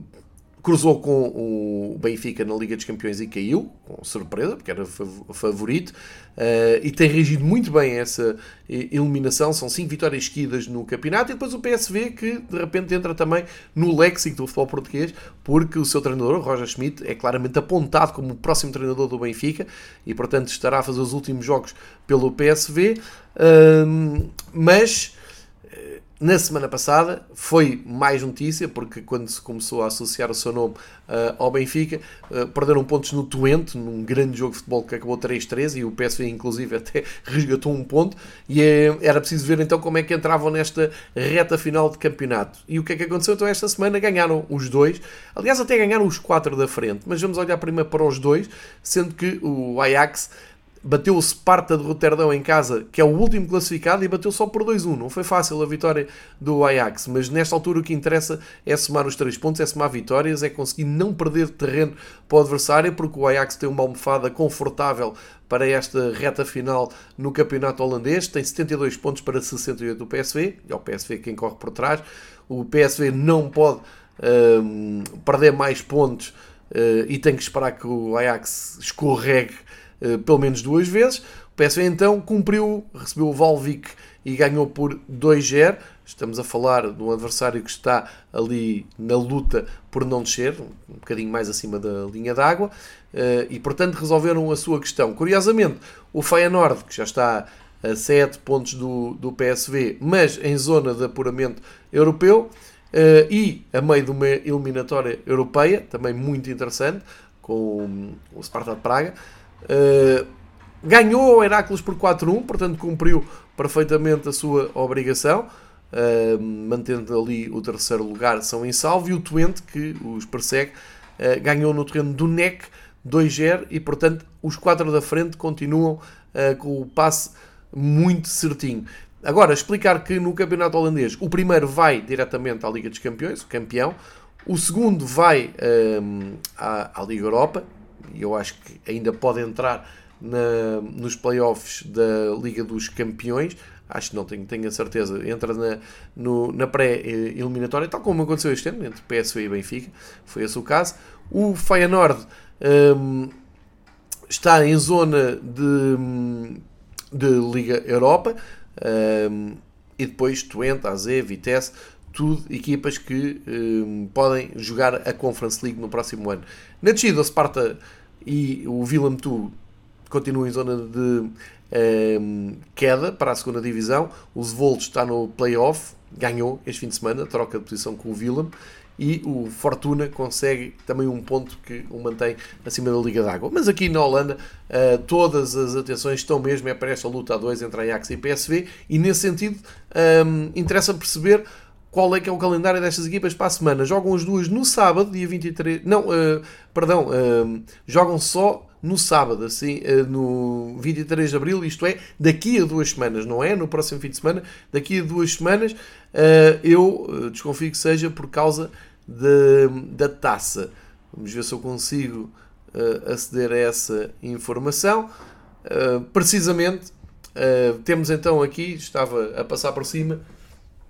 cruzou com o Benfica na Liga dos Campeões e caiu, com surpresa, porque era favorito, uh, e tem reagido muito bem a essa eliminação. São 5 vitórias seguidas no campeonato, e depois o PSV que de repente entra também no léxico do futebol português, porque o seu treinador, Roger Schmidt, é claramente apontado como o próximo treinador do Benfica e, portanto, estará a fazer os últimos jogos pelo PSV. Uh, mas na semana passada foi mais notícia, porque quando se começou a associar o seu nome uh, ao Benfica, uh, perderam pontos no Twente, num grande jogo de futebol que acabou 3-3 e o PSV inclusive até resgatou um ponto e é, era preciso ver então como é que entravam nesta reta final de campeonato. E o que é que aconteceu? Então esta semana ganharam os dois, aliás até ganharam os quatro da frente, mas vamos olhar primeiro para os dois, sendo que o Ajax bateu o Sparta de Roterdão em casa, que é o último classificado, e bateu só por 2-1. Não foi fácil a vitória do Ajax, mas nesta altura o que interessa é somar os 3 pontos, é somar vitórias, é conseguir não perder terreno para o adversário, porque o Ajax tem uma almofada confortável para esta reta final no campeonato holandês, tem 72 pontos para 68 do PSV, é o PSV quem corre por trás. O PSV não pode um, perder mais pontos uh, e tem que esperar que o Ajax escorregue pelo menos duas vezes. O PSV então cumpriu, recebeu o Valvik e ganhou por 2-0. Estamos a falar de um adversário que está ali na luta por não descer, um bocadinho mais acima da linha d'água, eh, e portanto resolveram a sua questão. Curiosamente, o Feyenoord, que já está a 7 pontos do, do PSV, mas em zona de apuramento europeu, eh, e a meio de uma eliminatória europeia, também muito interessante, com o Sparta de Praga, Uh, ganhou o Heráclides por 4-1, portanto cumpriu perfeitamente a sua obrigação, uh, mantendo ali o terceiro lugar, são em salvo, e o Twente, que os persegue, uh, ganhou no terreno do NEC 2-0, e portanto os quatro da frente continuam com o passe muito certinho. Agora, explicar que no campeonato holandês o primeiro vai diretamente à Liga dos Campeões, o campeão, o segundo vai à, à Liga Europa, eu acho que ainda pode entrar na, nos playoffs da Liga dos Campeões. Acho que não tenho, tenho a certeza. Entra na, no, na pré-eliminatória, tal como aconteceu este ano, entre PSV e Benfica. Foi esse o caso. O Feyenoord um, está em zona de, de Liga Europa. Um, e depois Twente, AZ, Vitesse, tudo equipas que um, podem jogar a Conference League no próximo ano. Na descida, o Sparta e o Willem Tu continua em zona de um, ehm, queda para a segunda divisão. O Zwolle está no playoff, ganhou este fim de semana, troca de posição com o Willem. E o Fortuna consegue também um ponto que o mantém acima da Liga d'Água. Mas aqui na Holanda, uh, todas as atenções estão mesmo é para esta luta a dois entre Ajax e PSV. E nesse sentido, um, ehm, interessa perceber qual é que é o calendário destas equipas para a semana. Jogam as duas no sábado, dia 23. Não, uh, perdão, uh, jogam só no sábado, assim, uh, no 23 de abril, isto é, daqui a duas semanas, não é? No próximo fim de semana, daqui a duas semanas, eu desconfio que seja por causa de, da taça. Vamos ver se eu consigo aceder a essa informação. precisamente, temos então aqui, estava a passar por cima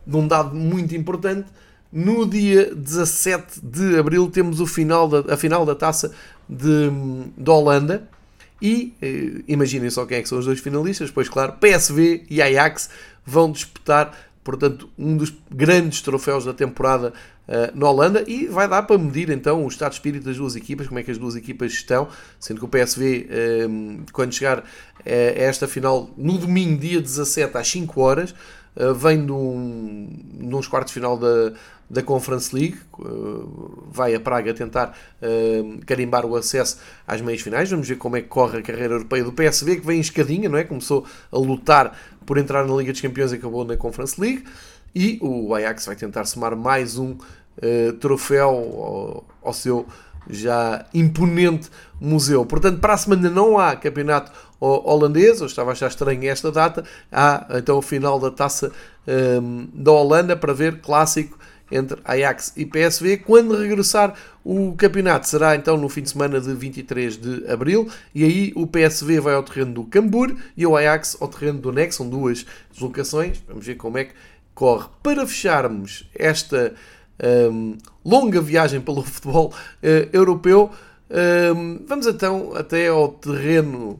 de um dado muito importante. No dia 17 de abril temos o final da, a final da taça de, de Holanda. E eh, imaginem só quem é que são os dois finalistas. Pois claro, PSV e Ajax vão disputar, portanto, um dos grandes troféus da temporada uh, na Holanda. E vai dar para medir então o estado de espírito das duas equipas, como é que as duas equipas estão. Sendo que o PSV, eh, quando chegar eh, a esta final no domingo, dia 17 às 5 horas, uh, vem de um, nos quartos de final da, da Conference League, uh, vai a Praga tentar uh, carimbar o acesso às meias finais. Vamos ver como é que corre a carreira europeia do PSV, que vem em escadinha, não é? Começou a lutar por entrar na Liga dos Campeões e acabou na Conference League. E o Ajax vai tentar somar mais um troféu ao, ao seu já imponente museu. Portanto, para a semana não há campeonato holandês, eu estava a achar estranho esta data, há então o final da taça um, da Holanda para ver clássico entre Ajax e PSV. Quando regressar o campeonato será então no fim de semana de 23 de abril e aí o PSV vai ao terreno do Cambur e o Ajax ao terreno do Nex, são duas deslocações. Vamos ver como é que corre. Para fecharmos esta um, longa viagem pelo futebol uh, europeu, um, vamos então até ao terreno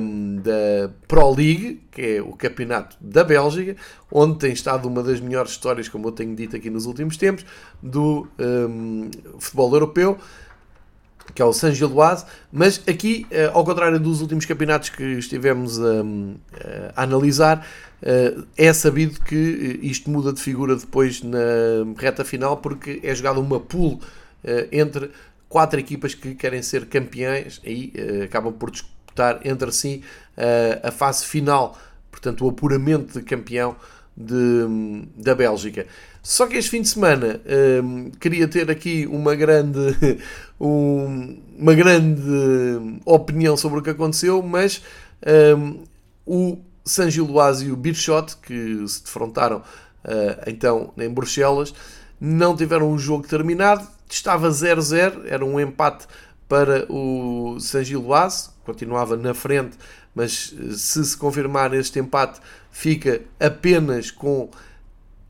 um, da Pro League, que é o campeonato da Bélgica, onde tem estado uma das melhores histórias, como eu tenho dito aqui nos últimos tempos, do futebol europeu. Que é o San Giloise, mas aqui, ao contrário dos últimos campeonatos que estivemos a, a analisar, é sabido que isto muda de figura depois na reta final, porque é jogada uma pool entre quatro equipas que querem ser campeãs e acabam por disputar entre si a fase final, portanto, o apuramento de campeão de, da Bélgica. Só que este fim de semana um, queria ter aqui uma grande, um, uma grande opinião sobre o que aconteceu, mas um, o San Giloase e o Birchot, que se defrontaram uh, então em Bruxelas, não tiveram um jogo terminado, estava 0-0, era um empate para o San Giloase, continuava na frente, mas eh, se se confirmar este empate, fica apenas com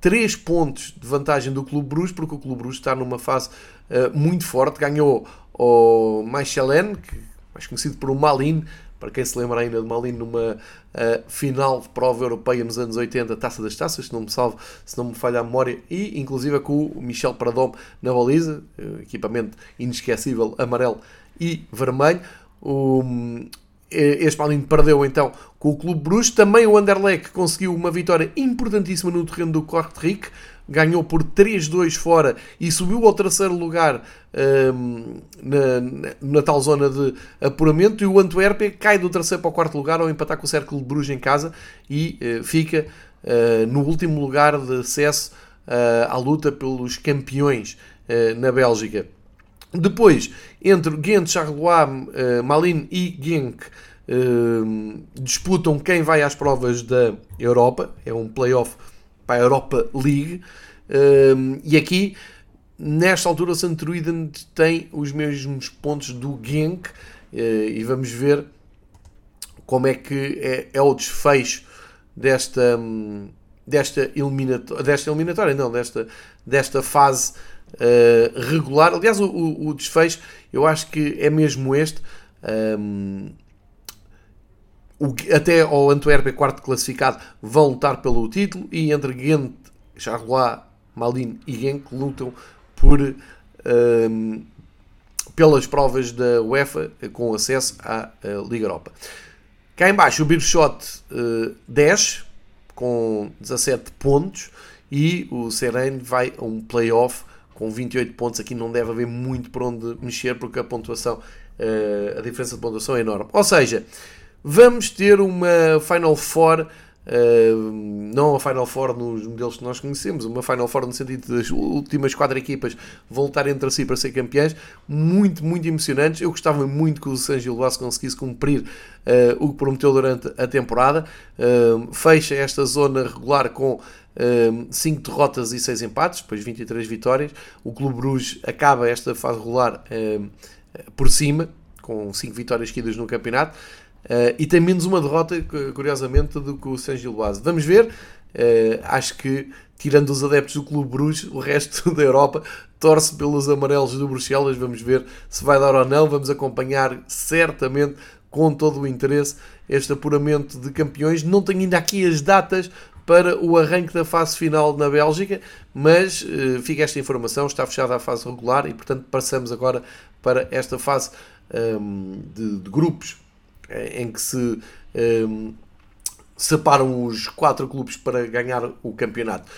3 pontos de vantagem do Clube Bruges, porque o Clube Bruges está numa fase uh, muito forte. Ganhou o Michelin, mais conhecido por o Malin, para quem se lembra ainda de Malin, numa uh, final de prova europeia nos anos 80, Taça das Taças, se não me salvo, se não me falha a memória, e inclusive com o Michel Pradom na baliza, uh, equipamento inesquecível, amarelo e vermelho. O, este Malin perdeu então com o Clube Bruges. Também o Anderlecht conseguiu uma vitória importantíssima no terreno do Kortrijk. Ganhou por 3-2 fora e subiu ao terceiro lugar um, na, na, tal zona de apuramento. E o Antuérpia cai do terceiro para o quarto lugar ao empatar com o Cercle de Bruges em casa e uh, fica uh, no último lugar de acesso uh, à luta pelos campeões na Bélgica. Depois, entre Ghent, Charleroi, uh, Malin e Genk, uh, disputam quem vai às provas da Europa. É um playoff para a Europa League. Uh, e aqui, nesta altura, o Santruiden tem os mesmos pontos do Genk. e vamos ver como é que é, é o desfecho desta, desta, eliminatória, desta eliminatória, não, desta, desta fase uh, regular. Aliás, o, o, o, desfecho eu acho que é mesmo este. Um, o, até Antuérpia, quarto classificado, vão lutar pelo título e entre Ghent, Charleroi, Malin e Genk lutam por um, pelas provas da UEFA com acesso à Liga Europa. Cá em baixo o Birchot uh, 10 com 17 pontos e o Serene vai a um playoff com 28 pontos aqui não deve haver muito por onde mexer porque a pontuação, uh, a diferença de pontuação é enorme. Ou seja, vamos ter uma Final Four, uh, não a Final Four nos modelos que nós conhecemos, uma Final Four no sentido das últimas quatro equipas voltar entre si para ser campeãs, muito, muito emocionantes. Eu gostava muito que o San Gilvas conseguisse cumprir uh, o que prometeu durante a temporada. fecha esta zona regular com 5 um, derrotas e 6 empates, depois 23 vitórias. O Clube Bruges acaba esta fase regular por cima, com 5 vitórias seguidas no campeonato. Uh, e tem menos uma derrota, curiosamente, do que o San Gilboase. Vamos ver. Uh, acho que, tirando os adeptos do Clube Bruges, o resto da Europa torce pelos amarelos do Bruxelas. Vamos ver se vai dar ou não. Vamos acompanhar certamente com todo o interesse este apuramento de campeões. Não tenho ainda aqui as datas para o arranque da fase final na Bélgica, mas uh, fica esta informação, está fechada a fase regular e, portanto, passamos agora para esta fase um, ehm, de, de, grupos em que se um, ehm, separam os quatro clubes para ganhar o campeonato.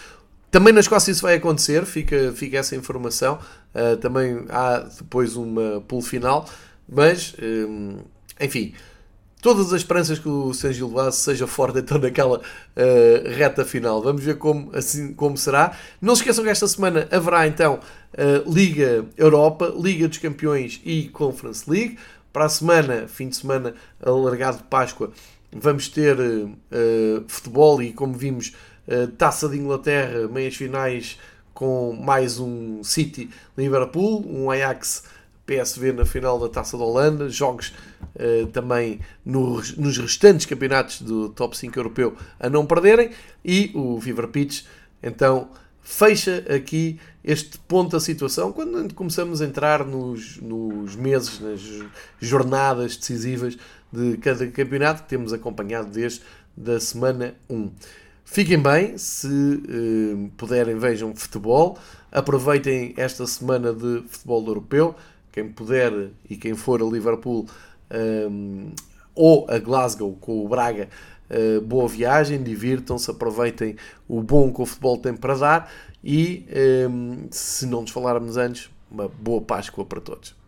Também na Escócia isso vai acontecer, fica, fica essa informação. Uh, também há depois uma pool final, mas, um, ehm, enfim, todas as esperanças que o San Gilvaz seja forte então naquela uh, reta final. Vamos ver como, assim, como será. Não se esqueçam que esta semana haverá então uh, Liga Europa, Liga dos Campeões e Conference League. Para a semana, fim de semana alargado de Páscoa, vamos ter uh, futebol e, como vimos, Taça de Inglaterra, meias finais com mais um City Liverpool, um Ajax PSV na final da Taça da Holanda, jogos uh, também no, nos restantes campeonatos do top 5 europeu a não perderem e o Fever Pitch então fecha aqui este ponto da situação quando começamos a entrar nos, nos meses, nas jornadas decisivas de cada campeonato que temos acompanhado desde da semana 1. Fiquem bem, se uh, puderem vejam futebol, aproveitem esta semana de futebol europeu, quem puder e quem for a Liverpool um, ou a Glasgow com o Braga, uh, boa viagem, divirtam-se, aproveitem o bom que o futebol tem para dar e, um, se não nos falarmos antes, uma boa Páscoa para todos.